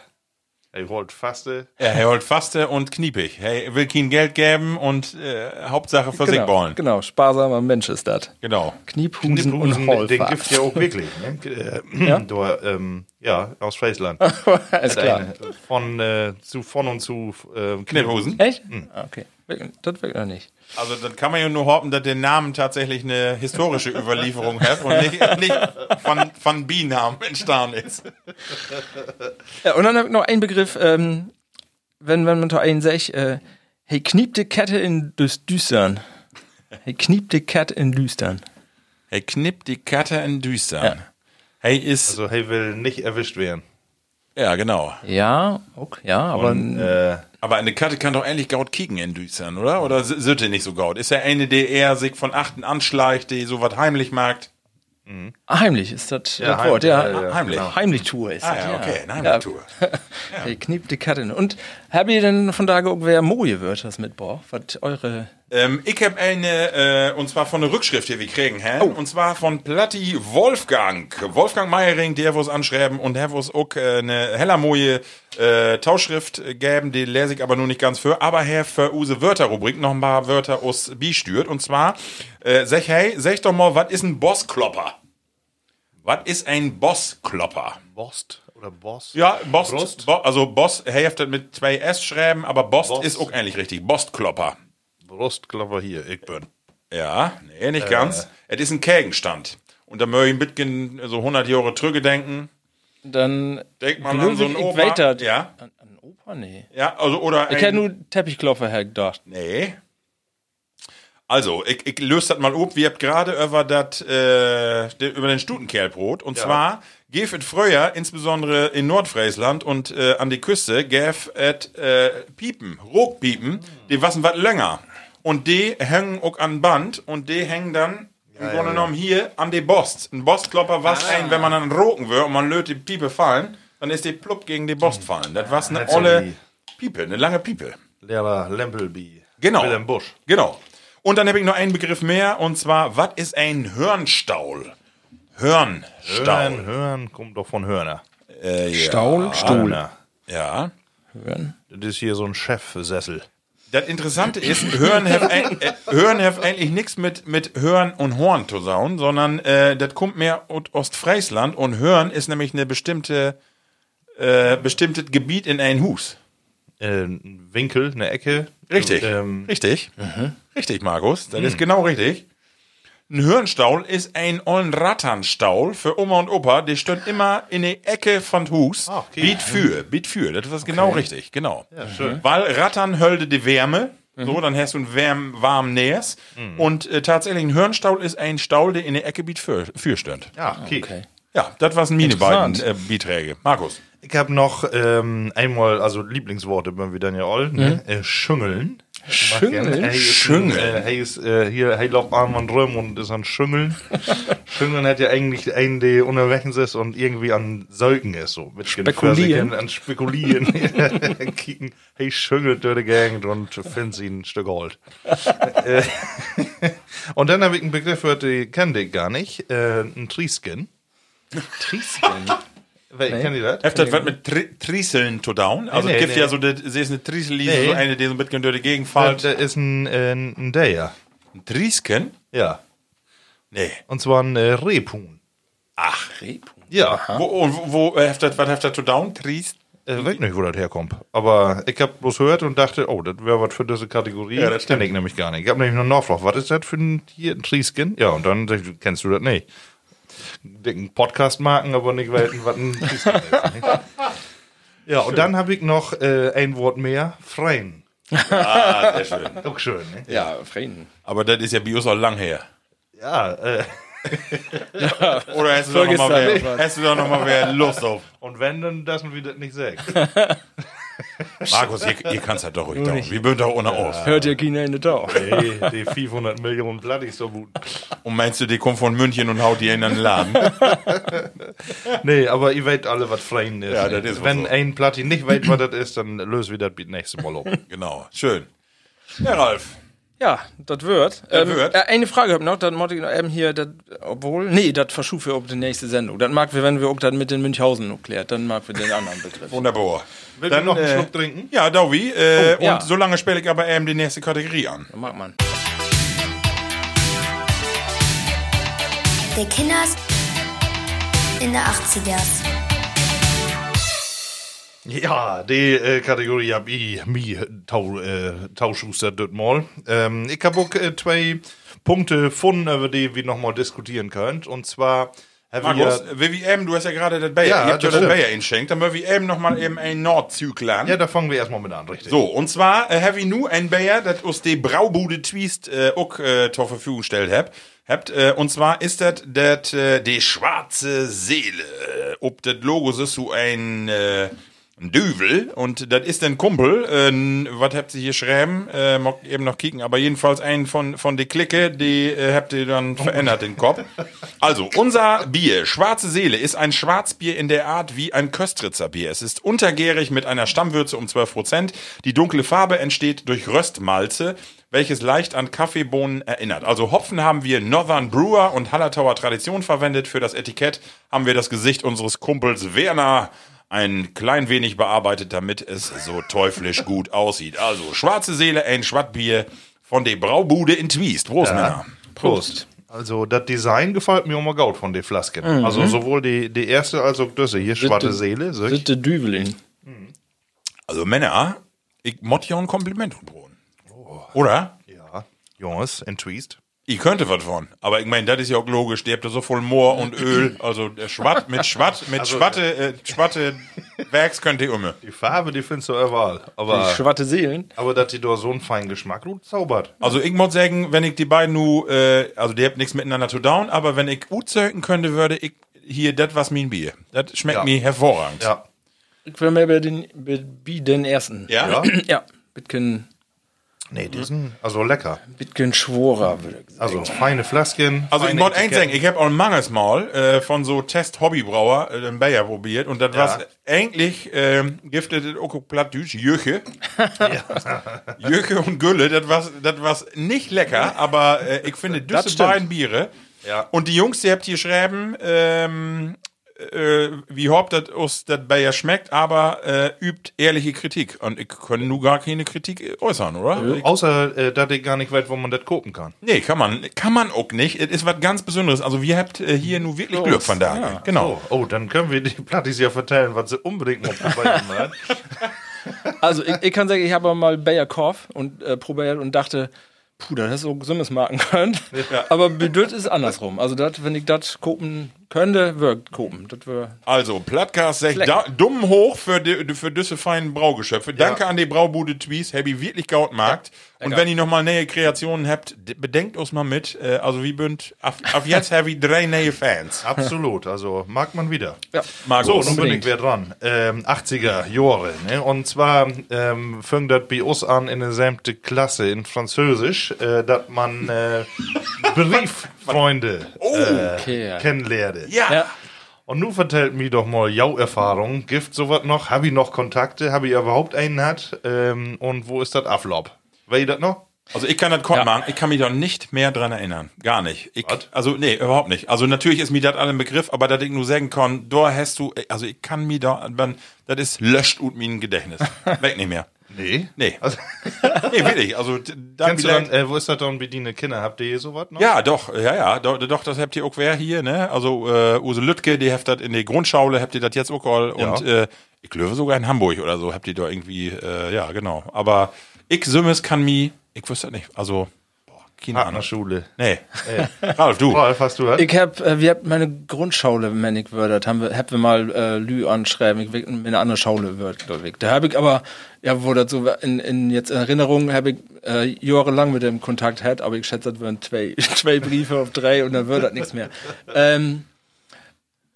Er wollte faste. er holt faste und kniepig. Er will kein Geld geben und äh, Hauptsache für sich Genau, ballen. genau, sparsamer Mensch ist das. Genau. Kniephusen, und Knipphusen, den gibt ja auch wirklich, ne? Äh, Ja? Da, ähm, ja, aus Friesland. ist klar. Eine, von, äh, zu, von und zu äh, Knipphusen. Echt? Ah, Okay, das wirkt noch nicht. Also dann kann man ja nur hoffen, dass der Name tatsächlich eine historische Überlieferung hat und nicht, nicht von, von Binamen entstanden ist. Ja, und dann noch einen Begriff, ähm, wenn, wenn man da einen sagt, äh, hey, kniep die Kette in Düstern. Hey, kniep die Kette in Düstern. Er knippt die Katte in Düstern. Ja. Hey ist, Also, er will nicht erwischt werden. ja genau. Ja, okay, ja, aber Und, äh, Aber eine Karte kann doch endlich gaut kicken in Düsseldorf, oder? Oder Sütte nicht so gaut? Ist ja eine, die eher sich von Achten anschleicht, die sowas heimlich mag? Heimlich ist das Ja, Wort, heimlich, ja. ja, ja, Heimlich. genau. Heimlich-Tour ist Ah das, ja, okay, eine Ja. Heimtour. Hey, kniept die Karte. Und habt ihr denn von da geguckt, wer Moje wird, das mit, boah, was eure... Ähm, ich habe eine, äh, und zwar von der Rückschrift hier, wir kriegen, hä? Und zwar von Platti Wolfgang. Wolfgang Meiering, der was anschreiben und der was auch äh, eine heller moje äh, Tauschschrift geben, die lese ich aber nur nicht ganz für, aber Herr für use Wörterrubrik noch ein paar Wörter aus bistürt. Und zwar, äh, sag hey, sag doch mal, was ist ein Bossklopper? Was ist ein Bossklopper? Bost oder Boss? Ja, Boss, Brust? Bo, also Boss, hälfte mit zwei S schreiben, aber Boss, Boss. ist auch ähnlich richtig. Bossklopper. Brustklopper hier, ich bin. Ja, nee, nicht ganz. Es ist ein Gegenstand. Und da möchte ich ein bisschen so 100 Jahre zurückdenken. Dann... Denkt man an so einen Opa. das. Ja, An, an Opa? Nee. ja, also, oder Ich hätte nur Teppichklopfer her gedacht. Nee. Also, ich, ich löse das mal ab. Wir habt gerade über das, äh, über den Stutenkerlbrot. Und zwar, gäf et früher, insbesondere in Nordfriesland und äh, an die Küste, gäf et äh, Piepen, Rogpiepen, die wassen wat länger. Und die hängen auch an Band und die hängen dann im Grunde genommen hier an die Bost. Ein Bostklopper was ein, wenn man dann roken will und man löt die Piepe fallen, dann ist die plupp gegen die Bost fallen. Das was eine olle Piepe, eine lange Piepe. Lehrer Lempelby. Genau. Willem Busch. Genau. Und dann habe ich noch einen Begriff mehr, und zwar, was ist ein Hörnstaul? Hörnstaul. Hören, hören, kommt doch von Hörner. Äh, ja. Staul, Stuhl. Hörner. ja. Hören. Das ist hier so ein Chefsessel. Das Interessante ist, Hören hat ein, äh, Hören hat eigentlich nichts mit, mit Hören und Horn zu sagen, sondern äh, das kommt mehr aus Ostfriesland und Hören ist nämlich eine bestimmte, äh, bestimmtes Gebiet in ein Hus. Äh, ein Winkel, eine Ecke. Richtig. Ähm, richtig. Richtig, Markus. Das ist genau richtig. Ein Hirnstaul ist ein ollen Ratternstaul für Oma und Opa. Die stehen immer in der Ecke von Hus. Ah, okay. Biet für, biet für. Das ist genau richtig, genau. schön. Weil Rattern hölde die Wärme. So, dann hast du ein wärm, warm Nähers. Und äh, tatsächlich ein Hirnstaul ist ein Staul, der in der Ecke biet für, für stönt. ja, okay. Okay. Ja, das waren meine beiden äh, Beiträge. Markus. Ich habe noch ähm, einmal, also Lieblingsworte, wenn wir dann ja all, ne? Äh, schüngeln. Schüngeln? Hey, ist Schüngeln. Ein, äh, hey, ist äh, hier, hey, lauft arm und rum und ist an Schüngeln. Schüngeln hat ja eigentlich einen, der unterwegs ist und irgendwie an Säugen ist, so. Mit Spekulieren. An Spekulieren. Kicken, hey, schüngelt durch die Gegend und findet sie ein Stück Gold. Äh, und dann habe ich einen Begriff, für die kenne ich gar nicht. Äh, ein Trieskin. Triesken. Wer, Kennt ihr das? Das was mit Tri Trieseln zu down? Also Nee, es gibt nee. ja so, das- sie ist eine Triesel, Nee. so eine, die so ein bisschen durch die Gegend Das, fällt. das ist ein, äh, ein Deer. Ein Triesken? Ja. Nee. Und zwar ein äh, Rebhuhn. Ach. Ja. Wo, und wo, wo heft das, was heft das zu down? Tries? Ich weiß nicht, wo das herkommt. Aber ich habe bloß gehört und dachte, oh, das wäre was für diese Kategorie. Ja, das kenn ich nämlich gar nicht. Ich habe nämlich noch nachgefragt, was ist das für ein Tier, ein Trieskin? Ja, und dann kennst du das nicht? Dicken Podcast marken, aber nicht weiten, was ein Trieskin ist. ne? Ja, und dann habe ich noch äh, ein Wort mehr, Freien. Ah, sehr schön. Auch schön, ne? Ja, Frieden. Aber das ist ja bei uns auch lang her. Ja, äh, Oder hast du da noch mal wer, hast du da noch mal wer Lust auf? und wenn, dann lassen wir das nicht sagen. Markus, ihr, ihr kannst das doch ruhig down. Wir würden doch ohne aus. Hört ihr China in der Tau? Hey, die 500 Millionen Bloody so gut. Und meinst du, die kommt von München und haut die in den Laden? Nee, aber ihr weißt alle, was Freien ist. Ja, das ist Wenn so. ein Platti nicht weiß, was das ist, dann lösen wir das nächste Mal um. genau. Schön. Ja, Ralf. Ja, das wird. Ähm, wird. Äh, eine Frage hab ich noch, dann muss ich noch eben hier, dat, obwohl, nee, das verschub wir auf die nächste Sendung. Dann mag wir, wenn wir auch das mit den Münchhausen klärt, dann mag wir den anderen Begriff. Wunderbar. Willst du noch einen Schluck trinken? Ja, Dowie. Äh, Oh, ja. Und solange spiele ich aber eben die nächste Kategorie an. Dann mag man. Der Kinders in der 80ers. Ja, die äh, Kategorie hab ich mi tau, äh, Tauschuster dort mal. Ähm, ich hab auch äh, zwei Punkte gefunden, über die wir nochmal diskutieren könnt. Und zwar haben wir Markus, WWM, du hast ja gerade das Bayer. Ja, Ihr habt ja das. Bayer inschenkt. Dann wollen wir eben noch mal eben ein Nordzyklan. ja, da fangen wir erstmal mit an, richtig? So, und zwar äh, habe ich nu ein Bayer, das aus der Braubude Twist äh, auch äh, zur Verfügung gestellt hab. Habt, äh, und zwar ist das das äh, die schwarze Seele. Ob das Logo ist so ein äh, ein Düvel und das ist ein Kumpel. Äh, was habt ihr hier schreiben? Äh, mag eben noch kicken, aber jedenfalls einen von, von der Clique, die äh, habt ihr dann verändert den Kopf. Also, unser Bier, Schwarze Seele, ist ein Schwarzbier in der Art wie ein Köstritzer Bier. Es ist untergärig mit einer Stammwürze um 12 Prozent. Die dunkle Farbe entsteht durch Röstmalze welches leicht an Kaffeebohnen erinnert. Also Hopfen haben wir Northern Brewer und Hallertauer Tradition verwendet. Für das Etikett haben wir das Gesicht unseres Kumpels Werner ein klein wenig bearbeitet, damit es so teuflisch gut aussieht. Also schwarze Seele, ein Schwattbier von der Braubude in Twiest. Prost, Männer. Prost. Also das Design gefällt mir immer gut von den Flasken. Also sowohl die, die erste als auch diese hier, schwarze Seele. Sitte Düvelin. Also Männer, ich mott ja ein Kompliment drohen. Oder? Ja, Jungs, in Twist. Ich könnte was von. Aber ich meine, das ist ja auch logisch. Die habt ja so voll Moor und Öl. Also der Schwatt mit Schwatt, mit Schwatte, äh, Schwatte Werks könnt ihr umme. Die Farbe, die findest du überall. Aber, Schwatte Seelen. aber dass die da so einen feinen Geschmack gut zaubert. Also ich muss sagen, wenn ich die beiden nu, äh, also die habt nichts miteinander zu down, aber wenn ich gut zögen könnte, würde ich hier das was mein Bier. Das schmeckt Ja. mir hervorragend. Ja. Ich will mehr bei den, bei bei den ersten. Ja? Ja? Ja. Bitken, Nee, die sind also lecker. Bitken Schworer, würde ich sagen. Also feine Flasken. Also ich feine muss eins sagen, ich habe auch ein manges Mal äh, von so Test-Hobbybrauer äh, den Bayer probiert und das Ja. war eigentlich ähm, giftet auch plattdütsch Jöche. Jöche und Gülle, das war das war's nicht lecker, aber äh, ich finde diese stimmt. beiden Biere Ja. und die Jungs, die habt hier schreiben, ähm, äh, wie hofft das uns das Bayer schmeckt, aber äh, übt ehrliche Kritik und ich kann nur gar keine Kritik äußern, oder? Ich, Außer, äh, dass ich gar nicht weiß, wo man das kopen kann. nee, kann man, kann man auch nicht. Es ist was ganz Besonderes. Also wir habt äh, hier nur wirklich Glück von daher. Genau. Oh, oh, dann können wir die Plattis ja vertellen, was sie unbedingt noch probieren wollen. Also ich, ich kann sagen, ich habe mal Bayer Korf und äh, probiert und dachte, puh, das ist so Simmes machen können. Aber bedürft ist andersrum. Also dat, wenn ich das kopen könnte, wirkt wär, Also, Plattcast sagt da, dumm hoch für, die, für diese feinen Braugeschöpfe. Danke an die Braubude Twies, hab ich wirklich gaut markt. Und wenn ihr noch mal neue Kreationen habt, bedenkt uns mal mit. Äh, also, wie bünd, auf, auf jetzt habe ich drei neue Fans. Absolut, also mag man wieder. ja. Margot. So, nun bin ich wieder dran. Ähm, 80er Jahre. Ne? Und zwar ähm, fängt das bei uns an in der sämte Klasse in Französisch, äh, dass man äh, Brieffreunde äh, Okay. kennenlernte. Ja. ja. Und nun vertellt mir doch mal jau Erfahrung. Gift sowas noch? Habe ich noch Kontakte? Habe ich überhaupt einen hat? Ähm, und wo ist das Aflob? Weißt ihr das noch? Also, ich kann das Kont Ja. machen. Ich kann mich doch nicht mehr dran erinnern. Gar nicht. Ich, also, nee, überhaupt nicht. Also, natürlich ist mir das alle ein Begriff, aber dass ich nur sagen kann, da hast du, also, ich kann mir da, das ist löscht und mein Gedächtnis. Weg nicht mehr. Nee. Nee. Also, Nee, wirklich. Also, da kennst du dann, äh, wo ist das dann bediene Kinder? Habt ihr hier sowas noch? Ja, doch, ja, ja, doch, doch das habt ihr auch wer hier, ne? Also, äh, Use Lüttke, die habt das in der Grundschule, habt ihr das jetzt auch all, und, äh, ich glaube sogar in Hamburg oder so, habt ihr da irgendwie, äh, ja, genau. Aber ich Sümmes kann mi, ich wüsste das nicht, also, keine Ahnung. Partnerschule. Nee. Ralf, du. Ralf, hast du das? Ich hab, äh, wir haben meine Grundschule, wenn ich würde, haben wir, hab wir mal äh, Lü anschreiben, ich will in eine andere Schule wird, glaube ich. Da habe ich aber, ja, wo das so in, in jetzt in Erinnerung habe ich äh, jahrelang mit dem Kontakt hat, aber ich schätze, das wären zwei, zwei Briefe auf drei und dann wird das nichts mehr. Ähm,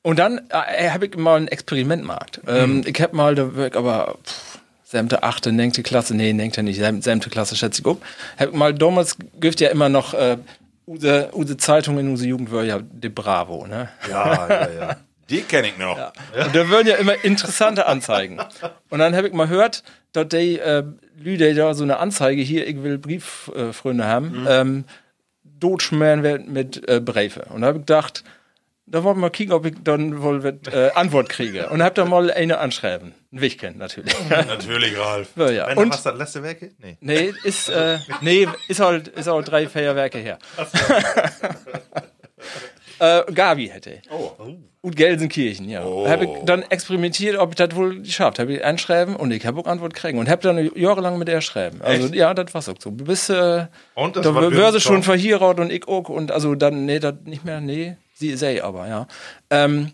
und dann äh, habe ich mal ein Experiment gemacht. Ähm, Ich habe mal, da aber pff, sämte achte, nenkte Klasse, nee, nenkte nicht, säm- sämte Klasse schätze ich ob. Hab mal damals gibt ja immer noch äh, use, use Zeitung in use Jugend war ja De Bravo, ne? Ja, ja, ja. Die kenne ich noch. Und da würden ja immer interessante Anzeigen. Und dann habe ich mal gehört, dass die äh, Lüde da so eine Anzeige hier, ich will Brieffreunde haben, ähm, Dotschmähen werden mit äh, Briefe. Und da habe ich gedacht, da wollen wir mal kicken, ob ich dann wohl wird, äh, Antwort kriege. Und habe da mal eine anschreiben. Ein Wichken natürlich. Natürlich, Ralf. ja, ja. Wenn Und was das letzte Werke? Nee. Nee, ist, äh, nee, ist halt, ist halt drei Feuerwerke her. äh, Gabi hätte. Oh. Und Gelsenkirchen, ja. Habe ich dann experimentiert, ob ich das wohl geschafft habe. ich einschreiben und ich habe auch Antwort kriegen. Und habe dann jahrelang mit der schreiben. Also, Echt? ja, das war so. Du bist, äh, Und das da war schon verhierat und ich auch. Und also dann, nee, das nicht mehr, nee, sei aber, ja. Ähm,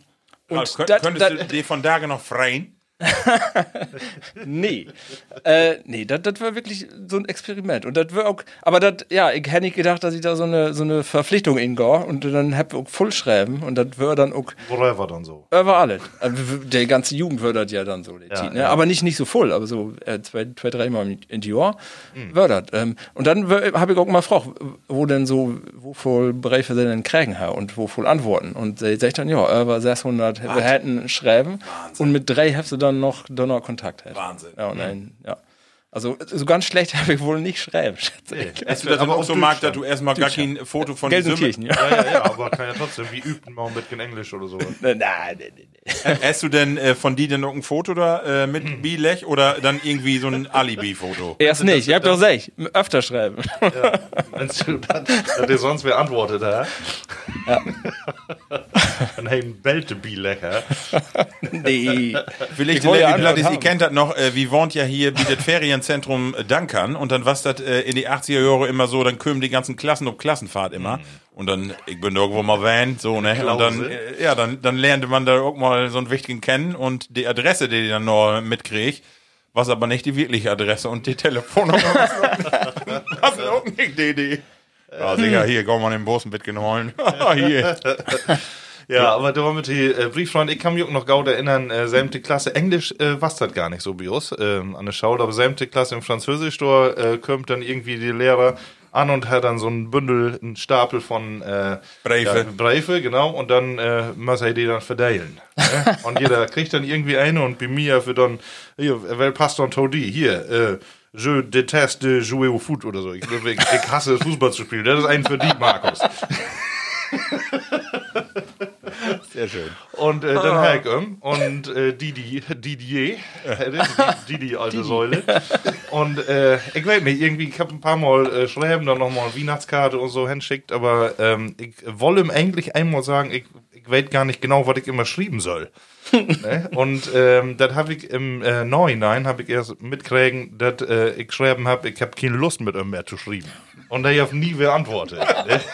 Ralf, und dat- könntest dat- du die von Tage noch freien? nee. äh, nee, das war wirklich so ein Experiment. Und das war auch, aber das, ja, ich hätte nicht gedacht, dass ich da so eine, so eine Verpflichtung in gehe und dann hab ich auch voll schreiben und das war dann auch Woher war dann so? über alles. Also, Der ganze Jugend wird das ja dann so, die Zeit, ne? ja. aber nicht, nicht so voll, aber so äh, zwei, zwei, dreimal in die Jahr Hm. wird das. Ähm, und dann habe ich auch mal gefragt, wo denn so, wo voll Briefe sie denn kriegen haben und wo voll Antworten. Und sie sagt dann, ja, über 600 wir hätten schreiben und mit drei hast du dann noch Donner Kontakt. Hat. Wahnsinn. Ja, und ein, ja. Also so ganz schlecht habe ich wohl nicht schreiben, schätze ich. Hast du das aber auch so mag, dass du erstmal gar kein Foto von Gelsenkirchen, ja. Ja, ja, ja, aber kann ja trotzdem, wie übt man mit kein Englisch oder so. Nein, nein, nein. Hast du denn äh, von die denn noch ein Foto da äh, mit Bilech oder dann irgendwie so ein Alibi-Foto? Erst nicht, ihr habt doch sech, öfter schreiben. Wenn du dann, dass dir sonst wer antwortet, hä? Ja. Dann nee. Vielleicht wollte ja die Plattis, Antwort ihr kennt das noch, äh, wie wohnt ja hier wie das Ferienzentrum äh, Dankern und dann was das äh, in die 80er Jahre immer so, dann kommen die ganzen Klassen auf Klassenfahrt immer. Und dann, ich bin irgendwo mal van, so, ne, und dann, äh, ja, dann, dann lernte man da auch mal so einen wichtigen kennen. Und die Adresse, die die dann noch mitkriegt, was aber nicht die wirkliche Adresse und die Telefonnummer, was, was auch nicht die Idee. Ja, sicher, hier, komm mal in den Bus mitgenommen. hier. Ja, aber da war mit die äh, Brieffreund, ich kann mich auch noch gut erinnern, äh, sämte Klasse Englisch äh, was das gar nicht so bei uns ähm, an der Schule, aber sämte Klasse im Französisch, da äh, kommt dann irgendwie die Lehrer an und hat dann so ein Bündel, einen Stapel von äh, Briefe. Ja, Briefe, genau, und dann äh, muss er die dann verteilen. ne? und jeder kriegt dann irgendwie eine und bei mir für dann, hier, wer passt dann Todi, hier, äh, Je déteste jouer au foot oder so. Ich, ich, ich hasse es, Fußball zu spielen. Das ist ein für die, Markus. Sehr schön. Und äh, dann Hack um und äh, Didi, Didier, äh, die alte Säule. Und äh, ich weiß nicht, irgendwie, ich habe ein paar Mal äh, schreiben, dann nochmal eine Weihnachtskarte und so hinschickt, aber ähm, ich wolle ihm eigentlich einmal sagen, ich, ich weiß gar nicht genau, was ich immer schreiben soll. ne? Und ähm, das habe ich im äh, Neuhinein, habe ich erst mitkriegen, dass äh, ich schreiben habe, ich habe keine Lust mit ihm mehr zu schreiben. Und er hat nie wer antwortet. ne?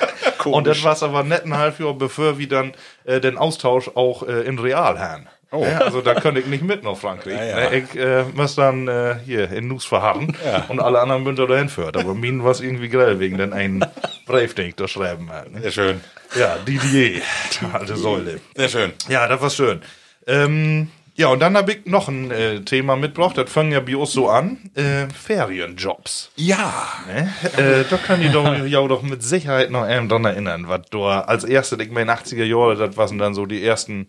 Und das war aber nicht ein halbes Jahr, bevor wir dann äh, den Austausch auch äh, in Real haben. Ne? Also da könnte ich nicht mit nach Frankreich. Ja, ja. Ne? Ich äh, muss dann äh, hier in Nuss verharren und alle anderen Münter dahin führt. Aber mir war es irgendwie grell wegen den einen Brief, den ich da schreiben halt. Ne? Sehr schön. Ja, Didier, die alte Säule. Sehr schön. Ja, das war schön. Ähm, ja, und dann habe ich noch ein äh, Thema mitgebracht, das fangen ja bei uns so an. Äh, Ferienjobs. Ja. Ne? Äh, da kann ich doch, ja doch mit Sicherheit noch einem dran erinnern, was da als erste, ich meine 80er Jahre, das waren dann so die ersten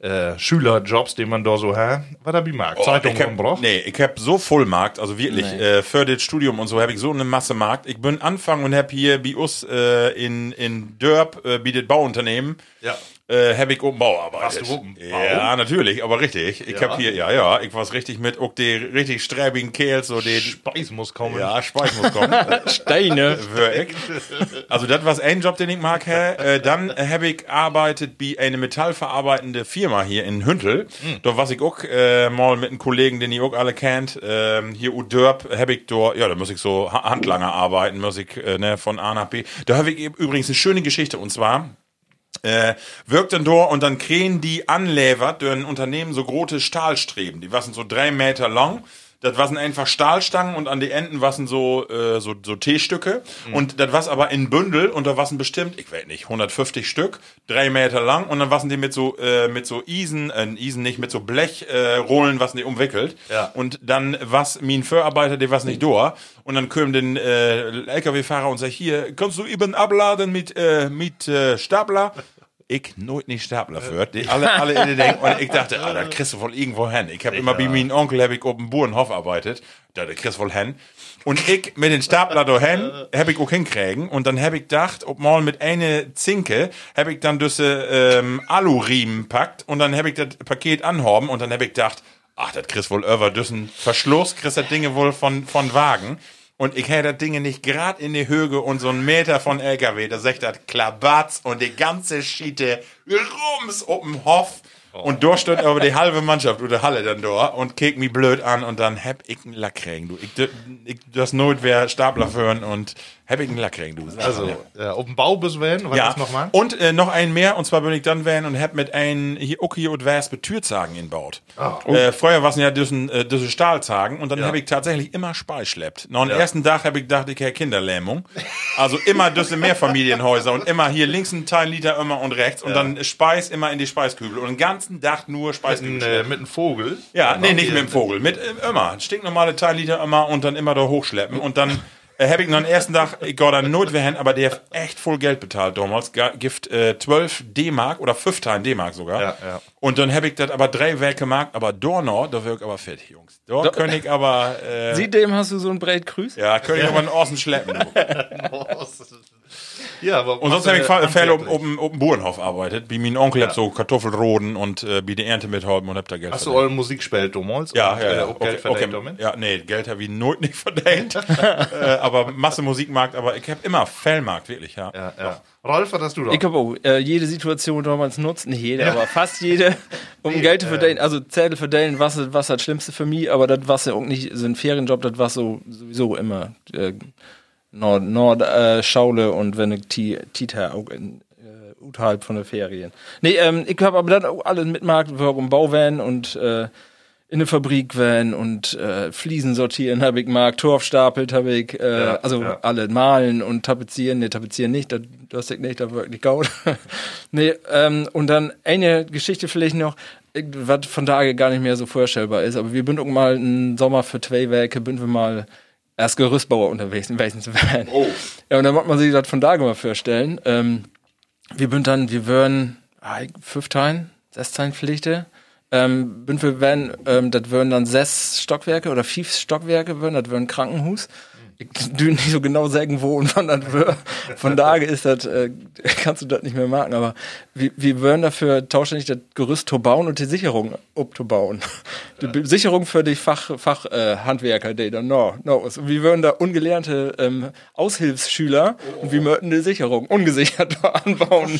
äh, Schülerjobs, die man da so hat. Was hab ich mag? Zeitung ich hab? Nee, ich hab so voll Markt, also wirklich, äh, für das Studium und so habe ich so eine Masse Markt. Ich bin Anfang und hab hier bei uns äh, in, in Dörp, äh, bietet Bauunternehmen, Ja. Äh, hab ich oben Bau arbeitet. Warst du oben? Ja, natürlich, aber richtig. Ich Ja? hab hier, ja, ja, ich war's richtig mit, auch die richtig sträbigen Kerls, so die, Speis muss kommen. ja, Speich muss kommen. Steine. Wirklich. Also das war ein Job, den ich mag. Hä? Äh, dann habe ich arbeitet bei einer metallverarbeitende Firma hier in Hüntel. Da was ich auch äh, mal mit einem Kollegen, den ihr auch alle kennt, ähm, hier U Dörp, habe ich da, ja, da muss ich so Ha- Handlanger arbeiten, muss ich äh, ne, von A nach B. Da habe ich übrigens eine schöne Geschichte und zwar äh, wirkt dann da und dann kriegen die anlevert durch ein Unternehmen so große Stahlstreben. Die waren so drei Meter lang. Das waren einfach Stahlstangen und an die Enden waren so, äh, so, so T-Stücke. Und das war aber in Bündel und da waren bestimmt, ich weiß nicht, 150 Stück, drei Meter lang. Und dann waren die mit so, äh, mit so Isen, äh, Isen nicht, mit so Blechrollen, äh, Rollen was die umwickelt. Ja. Und dann was mein Förarbeiter, der was nicht da. Und dann kam den äh, LKW-Fahrer und sagt, hier, kannst du eben abladen mit, äh, mit äh, Stapler? Ich nooit nicht Stapler führt. Die alle, alle in den denken. Und ich dachte, ah, das kriegst du wohl irgendwo hin. Ich habe immer bei meinem Onkel, hab ich auf dem Burenhof arbeitet. Da kriegst du wohl hin. Und ich mit den Stapler da hin, hab ich auch hinkriegen. Und dann hab ich gedacht, ob mal mit eine Zinke, hab ich dann diese ähm, Aluriemen packt. Und dann hab ich das Paket anhaben. Und dann hab ich gedacht, ach, das kriegst wohl über düssen Verschluss, kriegst das Dinge wohl von, von Wagen. Und ich hätte das Ding nicht grad in die Höhe und so einen Meter von LKW, da sagt das Klabatz und die ganze Schiete rums auf dem Hof. Und dort steht aber die halbe Mannschaft oder Halle dann da und kick mich blöd an und dann hab ich einen Lack kriegen, du. Ich, ich, das Not wäre Stapler führen und hab ich einen Lack kriegen, du. Also, ja, auf dem Bau bis wenn, was ja, nochmal? und äh, noch einen mehr, und zwar bin ich dann werden und hab mit ein hier hier und Wespe Türzagen inbaut. Äh, vorher waren ja diese, äh, diese Stahlzagen und dann Ja. hab ich tatsächlich immer Speis schleppt. Nach dem ersten Tag hab ich gedacht, ich hätte Kinderlähmung. Also immer diese Mehrfamilienhäuser und immer hier links ein Teil Liter immer und rechts und dann Speis immer in die Speiskübel und den ganzen Tag nur Mit, Speiskübel. einem, schleppen. äh, mit einem Vogel. Ja, nee, nicht mit dem Vogel. Mit äh, immer. Stinknormale Teilliter immer und dann immer da hochschleppen. Und dann äh, habe ich noch am ersten Tag, ich gehe dann not hin, aber der hat echt voll Geld bezahlt damals. Gift äh, 12 D-Mark oder 15 D-Mark sogar. Ja, ja. Und dann habe ich das aber drei Werke gemacht, aber da noch, da wirkt aber fett, Jungs. Da kann ich aber, äh, Sieh dem hast du so ein breit Grüß? ja, kann ich aber einen Außen schleppen. du. Ja, aber Und sonst habe ich Fälle auf dem Bauernhof arbeitet. Wie mein Onkel hat so Kartoffelroden und äh, wie die Ernte mithalten und hab da Geld Hast du verdient. eure Musik gespielt damals? Ja, Und, ja, äh, ja. auch Geld verdient damit? Ja, nee, Geld habe ich not nicht verdient. äh, aber Masse Musikmarkt, aber ich habe immer Fellmarkt, wirklich, ja. Ja, ja. Rolf, was hast du da? Ich habe auch äh, jede Situation damals nutzt, nicht jede, aber fast jede, um Geld zu verdienen. Also Zettel verdienen, was, was das Schlimmste für mich, aber das war ja auch nicht so ein Ferienjob, das war so sowieso immer äh, Nord, Nord äh, Schaule und wenn ich Ti- Tita auch in äh, unterhalb von den Ferien. Nee, ähm, ich habe aber dann auch alles mitmarkt, wir im Bauvan und äh, in der Fabrik van und äh, Fliesen sortieren habe ich mag, Torf stapelt habe ich, äh, Ja, also ja. alle malen und tapezieren, ne, tapezieren nicht, das, das ich nicht, da wirklich gaut. nee, ähm, und dann eine Geschichte vielleicht noch, was von daher gar nicht mehr so vorstellbar ist, aber wir auch mal einen Sommer für zwei Werke, sind wir mal erst Gerüstbauer unterwegs in welchen zu werden. Oh. Ja, und dann muss man sich das von daher mal vorstellen. Ähm, wir sind dann, wir würden ah, fünf Teilen, sechs Teilen Pflichte. Ähm, bin wir werden, ähm, das würden dann sechs Stockwerke oder fünf Stockwerke würden, das würden Krankenhus. Ich dü nicht so genau sagen, wo und wann das wär. Von daher ist das, äh, kannst du das nicht mehr merken, aber wir, wir würden dafür tauschständig das Gerüst zu bauen und die Sicherung abzubauen. Die Be- Sicherung für die Fach, Fach äh, Handwerker, die dann no, no. Und wir würden da ungelernte ähm, Aushilfsschüler und wir möchten die Sicherung ungesichert anbauen.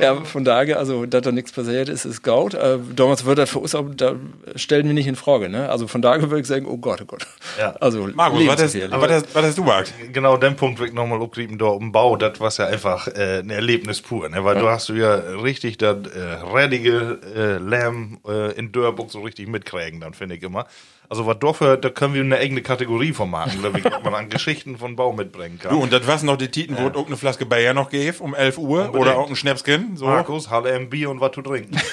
ja, von daher, also, dass da nichts passiert ist, ist Gaut. Äh, damals wird das für uns, auch, da stellen wir nicht in Frage, ne? Also von daher würde ich sagen, oh Gott, oh Gott. Ja. Also, Markus, was hast, was, hast, was hast du gemacht? genau den Punkt ich nochmal aufgrieben, da im Bau, das war ja einfach äh, ein Erlebnis pur, ne? weil du hast du ja richtig das äh, redige äh, Lärm äh, in Dörrburg so richtig mitkriegen, dann finde ich immer. Also was dafür, da können wir eine eigene Kategorie von machen, glaube ich, was man an Geschichten von Bau mitbringen kann. Du, und das was noch die Titen, wo es auch eine Flaske Bayer noch gäbe um 11 Uhr oder auch ein Schnäpskin. So. Markus, Halle im Bier und was zu trinken.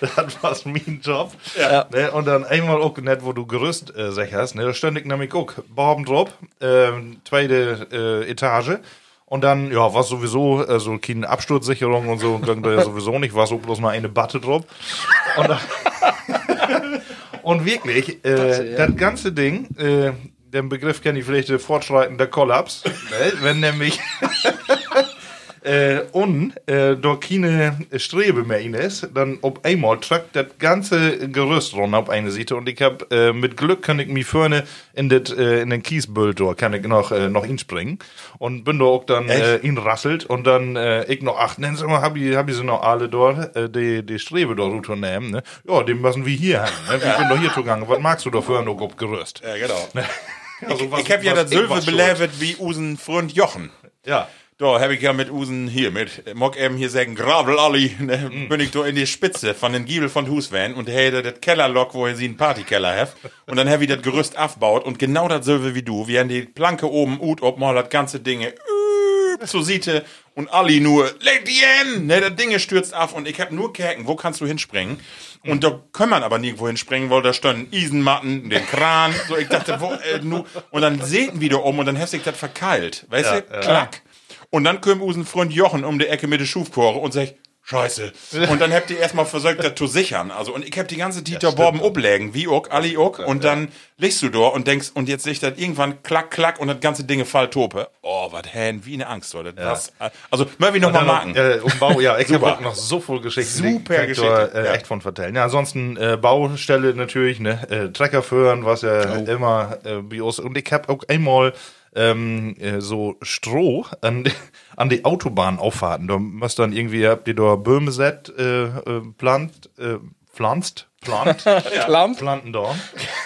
das war mein Job. Ja. Ne, und dann einmal auch nicht, wo du Gerüst äh, sicherst, ne, da stand ich nämlich auch Baum drauf, ähm, zweite äh, Etage. Und dann, ja, war sowieso äh, so keine Absturzsicherung und so, ging da ja sowieso nicht, war so bloß mal eine Batte drauf. Und, dann, und wirklich, äh, das ganze Ding, äh, den Begriff kenne ich vielleicht, äh, fortschreitender Kollaps, wenn nämlich äh, und äh, da keine Strebe mehr in ist, dann ob einmal tragt das ganze Gerüst runter auf eine Seite und ich hab äh, mit Glück kann ich mich vorne in, das, äh, in den Kiesbüll da kann ich noch, äh, noch inspringen und bin da auch dann äh, ihn rasselt und dann äh, ich noch, ach, nennen Sie mal, hab ich, hab ich sie noch alle dort, äh, die, die Strebe da runternehmen, ne? Ja, die müssen wir hier haben, ne? Ich bin doch hier zugange, was magst du da für noch auf Gerüst? Ja, genau. Also, was- ich habe ja was das ich schuld. belevet wie usen Freund Jochen. Ja. Da habe ich ja mit Usen hier, mit, mag eben hier sagen, Gravel Ali, ne, Mhm. bin ich da in die Spitze von den Giebel von Husvan und hätte das Kellerlock, wo sie einen Partykeller hat. Und dann habe ich das Gerüst aufgebaut und genau das selbe wie du. Wir haben die Planke oben, ut, ob mal das ganze Dinge, zur Seite und Ali nur, leg die hin, ne, das Ding stürzt auf und ich hab nur Kerken, wo kannst du hinspringen? Und da kann man aber nirgendwo hinspringen, weil da standen Isenmatten, den Kran, so, ich dachte, wo, äh, nu, und dann säten wieder um und dann hast du das verkeilt, weißt du, klack. Und dann kommt unseren Freund Jochen um die Ecke mit der Schufkore und sagt, Scheiße. Und dann habt ihr erstmal versucht, das zu sichern. Also, und ich hab die ganze Dieter Borben oblegen, wie auch, Ali auch. Und dann liegst du da und denkst, und jetzt liegt das irgendwann klack, klack und das ganze Ding fall tope. Oh, was hän, wie eine Angst, oder? Das, also, mal wie nochmal machen. Äh, um Bau, ja, ich habe noch so viel Geschichten. Super Geschichte, äh, ja. echt von vertellen. Ja, ansonsten äh, Baustelle natürlich, ne, äh, Trecker führen, was ja Oh. immer äh, Bios. Und ich habe auch einmal ähm, äh, so Stroh an, die- an die Autobahnauffahrten. Da musst dann irgendwie, habt ihr da Böhme set, äh, äh, plant, äh, pflanzt, plant, Lamp. planten da.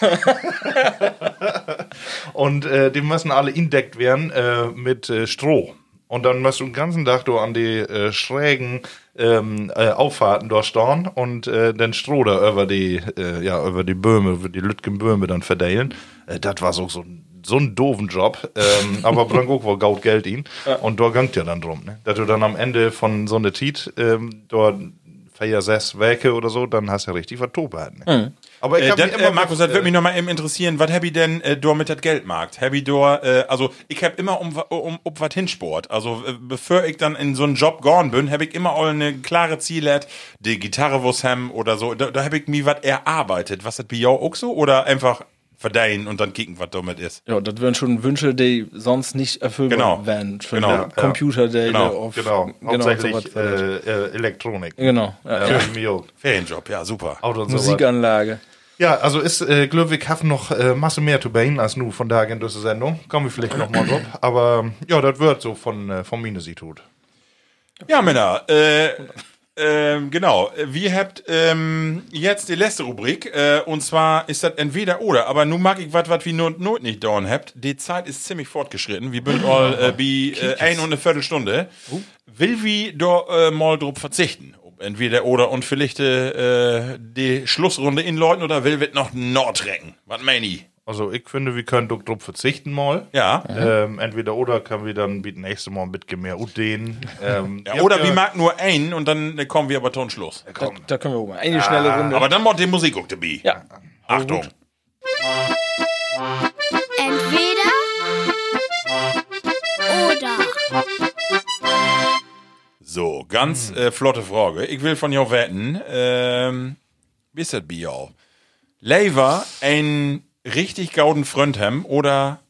Und äh, die müssen alle indeckt werden äh, mit äh, Stroh. Und dann musst du den ganzen Tag an die äh, schrägen ähm, äh, Auffahrten da stehen und äh, den Stroh da über die, äh, ja, über die Böhme, über die Lütgen Böhme dann verteilen. Äh, das war so, so ein so ein doofen Job, ähm, aber bringt auch wohl Gaut Geld ihn. Und da gangt ja dann drum, ne? Dass du dann am Ende von so einer Tiet, ähm, dort vier, sechs Werke oder so, dann hast du ja richtig was Tobe ne? Aber ich Äh, hab dann, mich äh, Markus, das äh, würde mich noch mal eben interessieren, was hab ich denn äh, dort mit das Geldmarkt? Hab ich dort, äh, also ich hab immer um, um, um was hinsport. Also äh, bevor ich dann in so einen Job gone bin, hab ich immer auch eine klare Ziele, die Gitarre was hem oder so. Da, da hab ich mir was erarbeitet. Was das bei jou auch so? Oder einfach verdienen und dann kicken, was damit ist? Ja, das wären schon Wünsche, die sonst nicht erfüllbar Genau. wären. Für Genau. Ja, Computer, der Genau. auf Genau, hauptsächlich war das. äh, äh, Elektronik. genau. Ja, Ja, auch. Ferienjob, ja, super. Auto und so was. Musikanlage. Ja, also ist äh, Glöwig hat noch äh, Masse mehr zu bein als nur von da in diese Sendung. Kommen wir vielleicht noch mal drauf. Aber ja, das wird so von, äh, von Mine sie tut. Ja, Männer, äh, ähm, genau. Wir habt ähm, jetzt die letzte Rubrik äh, und zwar ist das entweder oder. Aber nun mag ich was, was wir not, not nicht dauern habt. Die Zeit ist ziemlich fortgeschritten. Wir sind all äh, bei äh, ein und eine Viertelstunde. Will wir da äh, mal drauf verzichten? Entweder oder und vielleicht äh, die Schlussrunde inläuten oder will wir noch Nordrecken? Was meine ich? Also ich finde, wir können doch drauf verzichten mal. Ja. Ähm, entweder oder können wir dann das nächste Mal ein bisschen mehr utdehnen. Ähm, ja oder wir mag nur einen und dann äh, kommen wir aber zum Schluss. Da, da können wir auch mal. Eine schnelle Runde. Aber dann macht die Musik auch dabei. ja. Achtung. Entweder oder. So, ganz äh, flotte Frage. Ich will von jou wetten, ähm, wie ist das bei jou? Lever ein richtig gauden haben oder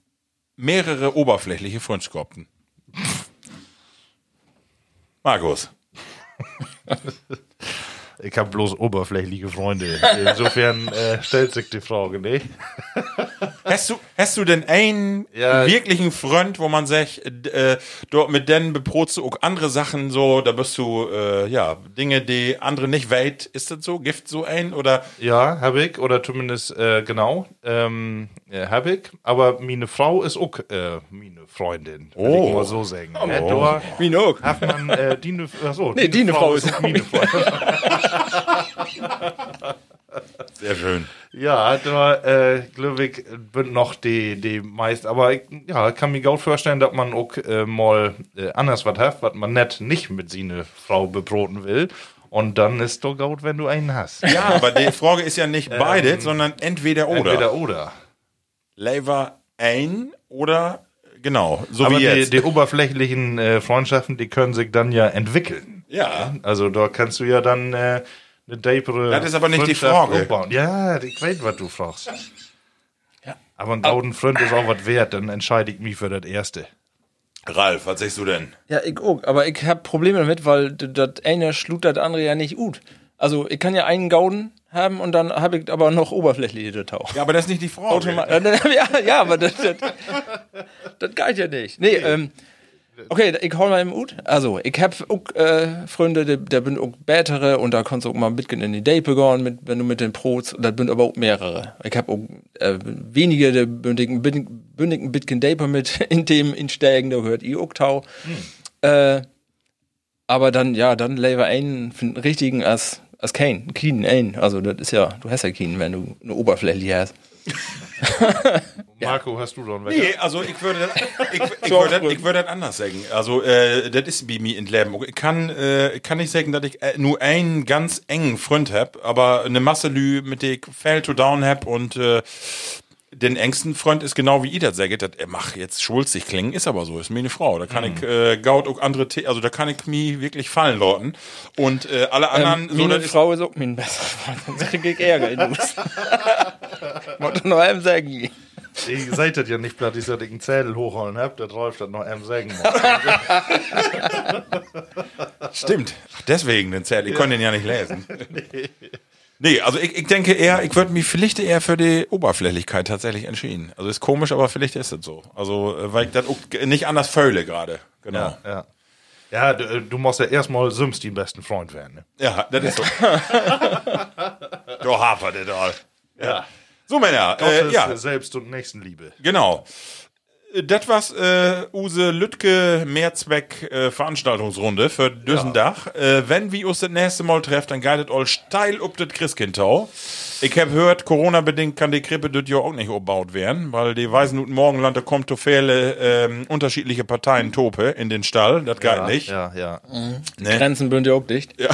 mehrere oberflächliche Freundschaften? Markus. Ich habe bloß oberflächliche Freunde. Insofern äh, stellt sich die Frage, ne? Hast du, hast du denn einen Ja. wirklichen Freund, wo man sagt, äh, dort mit denen beprotst du auch andere Sachen so, da bist du, äh, ja, Dinge, die andere nicht weit, ist das so? Gift so ein oder? Ja, hab ich. Oder zumindest, äh, genau, ähm, äh, hab ich. Aber meine Frau ist auch äh, meine Freundin. Oh. ich mal so sagen. Oh. Äh, noch? hat man äh, die, ne- achso, Nee, die ne Frau ist auch meine Freundin. Sehr schön. Ja, da, äh, glaube ich, bin noch die, die meist, aber ich, ja, kann mir gut vorstellen, dass man auch äh, mal äh, anders was hat, was man nicht, nicht mit seiner Frau bebroten will. Und dann ist doch gut, wenn du einen hast. Ja, aber die Frage ist ja nicht beide, sondern entweder oder. Entweder oder. Lever ein oder genau, so aber wie die, jetzt. die oberflächlichen äh, Freundschaften, die können sich dann ja entwickeln. Ja. Also da kannst du ja dann äh, eine deepere Das ist aber nicht die Freundschaft Frage. aufbauen. Ja, ich weiß, was du fragst. Aber ein gauden Freund ist auch was wert, dann entscheide ich mich für das Erste. Ralf, was sagst du denn? Ja, ich auch. Aber ich hab Probleme damit, weil das eine schlut das andere ja nicht gut. Also ich kann ja einen Gauden haben und dann habe ich aber noch oberflächliche Tauch. Ja, aber das ist nicht die Frage. Automa ja, ja, aber das, das, das geht ja nicht. Nee, ähm, okay, ich hol mal im Ut. Also, ich hab auch äh, Freunde, die, der bin auch bätere und da kannst du auch mal mitgehen in die Date begonnen, mit, wenn du mit den Prots, das bin aber auch mehrere. Ich hab auch äh, wenige, der bündigen, bündigen Bitcoin Date mit in dem insteigen, da gehört ich auch tau. Äh, aber dann, ja, dann lever einen für einen richtigen als, als kein, keinen ein. Also, das ist ja, du hast ja keinen, wenn du eine Oberfläche hast. Marco, hast du dann Nee, also ich würde das, ich, ich würde das, ich würde das anders sagen. Also äh, das ist bei mir in Leben. Ich kann, äh, ich kann nicht sagen, dass ich äh, nur einen ganz engen Freund hab, aber eine Masse Lü, mit der ich Fell to Down hab und äh, den engsten Freund ist genau wie ich das sage, das er mach jetzt schwulzig klingen, ist aber so, ist mir eine Frau. Da kann ich äh, Gaut auch andere, The also da kann ich mich wirklich fallen lauten. Und äh, alle anderen, Ähm, so, meine Frau ist auch mein bester Freund, sonst krieg ich Ärger in Nuss. Wollte noch einem sagen. Ihr seid das ja nicht platt, dass ich einen Zettel hochholen habt, der Rolf das noch einem sagen muss. stimmt. Ach, deswegen den Zell, ich konnte den ja nicht lesen. Nee, also ich, ich denke eher, ich würde mich vielleicht eher für die Oberflächlichkeit tatsächlich entschieden. Also ist komisch, aber vielleicht ist es so. Also, äh, weil ich das nicht anders fühle gerade. Genau. Ja, ja. Ja, du, äh, du musst ja erstmal Sims den besten Freund werden. Ne? Ja, das ist so. du hapert es all. Ja. So, Männer, Gottes äh, ja, Selbst- und Nächstenliebe. genau. Das war's, äh, Use Lütke Mehrzweck äh, Veranstaltungsrunde für Düssendach. Äh, wenn wir uns das nächste Mal treffen, dann geitet all steil up das Christkindtau. Ich hab gehört, Corona-bedingt kann die Krippe das Jahr auch nicht umbaut werden, weil die Weisen und Morgenland, da kommt so viele ähm, unterschiedliche Parteien Tope in den Stall. Das geht ja, nicht. Ja, ja. Ne? Grenzen bünd ja auch dicht.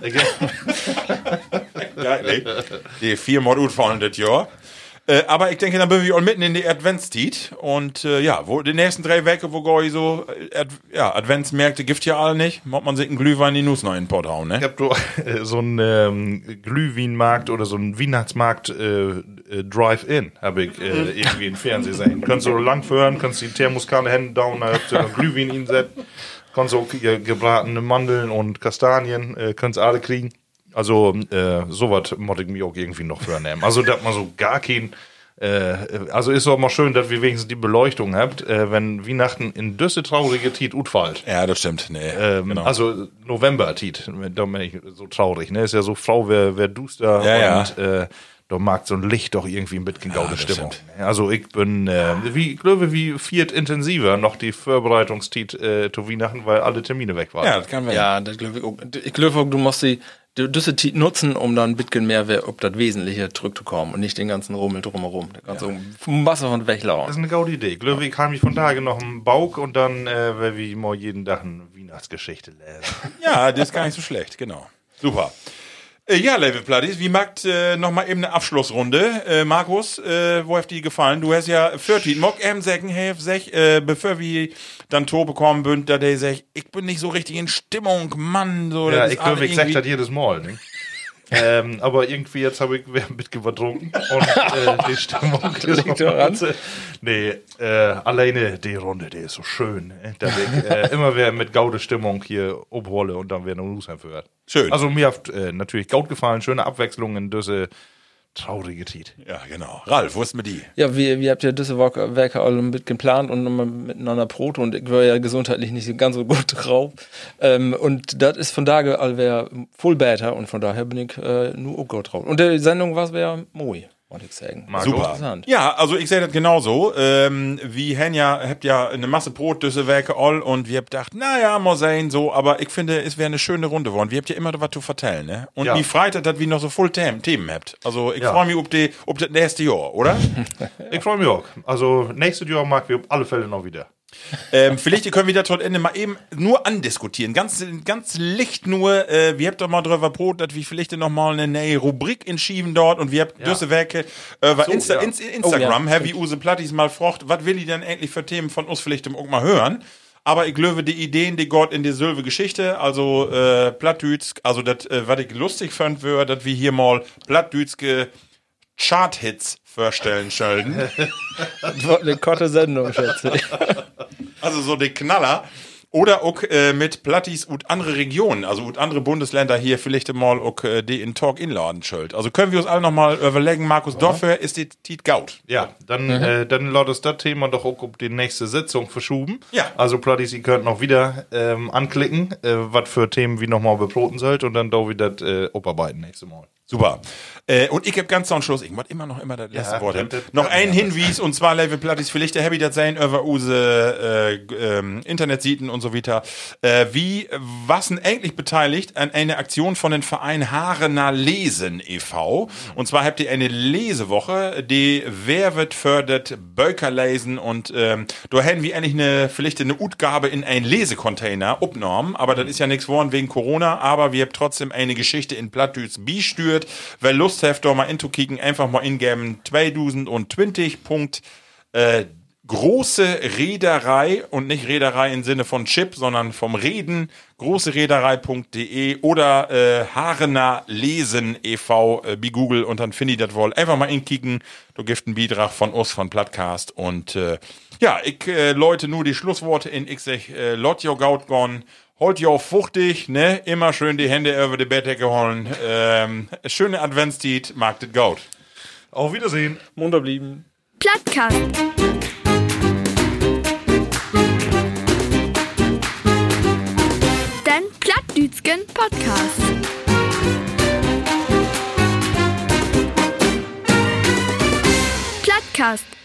Geht nicht. Die viermal utfallen das Jahr. Äh, aber ich denke, dann bin wir auch mitten in die Adventszeit. Und äh, ja, wo die nächsten drei Wochen, wo goi so, äh, Ad, ja, Adventsmärkte gibt ja alle nicht. Macht man sich einen Glühwein die Nuss noch in den Pott hauen, Ich ne? hab du äh, so einen ähm, Glühweinmarkt oder so einen Weihnachtsmarkt äh, äh, Drive-In, habe ich äh, irgendwie im Fernsehen gesehen. Kannst du lang führen, kannst die Thermoskanne Hände down, da habt ihr Glühwein hinsetzen. Kannst auch ihr gebratene Mandeln und Kastanien, äh, kannst alle kriegen. Also, äh, sowas muss ich mir auch irgendwie noch vornehmen. Also, dass man so gar kein, äh, also ist auch mal schön, dass wir wenigstens die Beleuchtung habt, äh, wenn Weihnachten in düsse traurige Tiet utfallt. Ja, das stimmt. Nee, Ähm, genau. Also November Tiet, da bin ich so traurig, ne? Ist ja so Frau, wer, wer duster Ja, und äh, da mag so ein Licht doch irgendwie ein bisschen gaude das Stimmung. stimmt. ne? Also ich bin, äh, wie, ich glaube, wie viert intensiver noch die Vorbereitungstiet äh, zu Weihnachten, weil alle Termine weg waren. ja, das kann werden. Ja, das glaube ich auch. Ich glaube auch, du musst die, du diese Zeit nutzen, um dann ein bisschen mehr auf das Wesentliche zurückzukommen und nicht den ganzen Rummel drumherum. Kannst du vom Wasser von Das weglaufen. ist eine gaude Idee. Ich glaube, ich von Tage noch im Bauch und dann äh, werde ich mal jeden Tag eine Weihnachtsgeschichte lesen. Ja, das ist gar nicht so schlecht, genau. Super. Äh, ja, Level Platties, wie macht äh, nochmal eben eine Abschlussrunde? Äh, Markus, äh, wo hat die gefallen? Du hast ja 14. Mock M sagen, sech, äh, bevor wir dann Tor bekommen bünd, da der sagt, ich bin nicht so richtig in Stimmung, Mann, so. Ja, ich glaube, ich sag das jedes Mal. Ne? Ähm, aber irgendwie jetzt habe ich wer mitgetrunken und äh, die Stimmung ist Liegt daran? Nee, äh, alleine die Runde, die ist so schön. Ne? Da ich äh, immer wer mit gaude Stimmung hier obhole und dann werden News führt. Schön. Also mir hat äh, natürlich gaut gefallen, schöne Abwechslung in diese traurige Tiet. Ja, genau. Ralf, wo ist mit die? Ja, wir, wir habt ja Werke alle mit geplant und nochmal miteinander Proto und ich war ja gesundheitlich nicht ganz so gut drauf. Ähm, und das ist von daher allwehr voll better und von daher bin ich äh, nur auch gut drauf. Und die Sendung war sehr moi, wollte ich sagen. Marco? Interessant. Ja, also ich sehe das genauso. Ähm, wie hen ja, habt ja eine Masse Brot, düsse Werke all und wir habt gedacht, naja, mal sehen, so, aber ich finde, es wäre eine schöne Runde geworden. Wir habt ja immer was zu vertellen, ne? Und Ja. wie Freitag, dass wir noch so voll Themen, Themen habt. Also ich Ja. freue mich auf die, auf das nächste Jahr, oder? Ich freue mich auch. Also nächstes Jahr mag wir auf alle Fälle noch wieder. Ähm, vielleicht können wir das heute Ende mal eben nur andiskutieren. Ganz, ganz licht nur, äh, wir habt doch mal drüber Brot, dass wir vielleicht noch mal eine neue Rubrik entschieden dort und wir habt Ja. düsse Werke, äh, bei So, Insta, ja. Inst- Instagram, Oh, ja. Heavy Use Plattis mal frocht, was will ich denn endlich für Themen von uns vielleicht auch mal hören? Aber ich glaube, die Ideen, die Gott in die Sylve Geschichte, also äh, Plattdütsch, also das, äh, was ich lustig fand, wäre, dass wir hier mal Plattdütschke Chart-Hits vorstellen sollen. Das war eine korte Sendung, schätze ich. Also so die Knaller. Oder auch äh, mit Plattis und andere Regionen, also und andere Bundesländer hier vielleicht mal auch äh, die in Talk inladen schuld. Also können wir uns alle noch mal überlegen, Markus, dafür ist die Tiet Gaut. Ja, dann, Mhm. äh, dann laut es das Thema doch auch auf die nächste Sitzung verschoben. Ja. Also Plattis, ihr könnt noch wieder ähm, anklicken, äh, was für Themen wie nochmal beproten sollt und dann da wieder äh, abarbeiten nächste Mal. Super. Äh, und ich habe ganz zum Schluss, ich immer noch immer das letzte Ja, Wort das- das- Noch ein Hinweis, und zwar Level Plattis, vielleicht der Happy das sein über unsere äh, ähm, Internetseiten und so weiter. Äh, wie, was denn eigentlich beteiligt an einer Aktion von dem Verein Haarener Lesen e.V. Und zwar habt ihr eine Lesewoche, die wer wird fördert, Böker lesen und ähm, da hätten wir eigentlich eine, vielleicht eine Utgabe in einen Lesecontainer abgenommen, aber das ist ja nichts geworden wegen Corona, aber wir haben trotzdem eine Geschichte in Plattdütz bistürt. Wer Lust hat, da mal inzukicken, einfach mal ingeben 2020. Punkt, äh, große Reederei und nicht Reederei im Sinne von Chip, sondern vom Reden, großereederei.de oder äh, Haarener Lesen e.V. Äh, bei Google und dann finde ich das wohl. Einfach mal inkicken, du gift einen Beitrag von uns von Plattcast und äh, ja, ich äh, Leute nur die Schlussworte in ich sag, äh, Lot Gaut. Holt ihr auch fuchtig, ne? Immer schön die Hände über die Bettdecke holen. Ähm, schöne Adventszeit, mag das Gaut. Auf Wiedersehen. Munter blieben. Plattkast. Den Plattdütschen Podcast. Plattkast.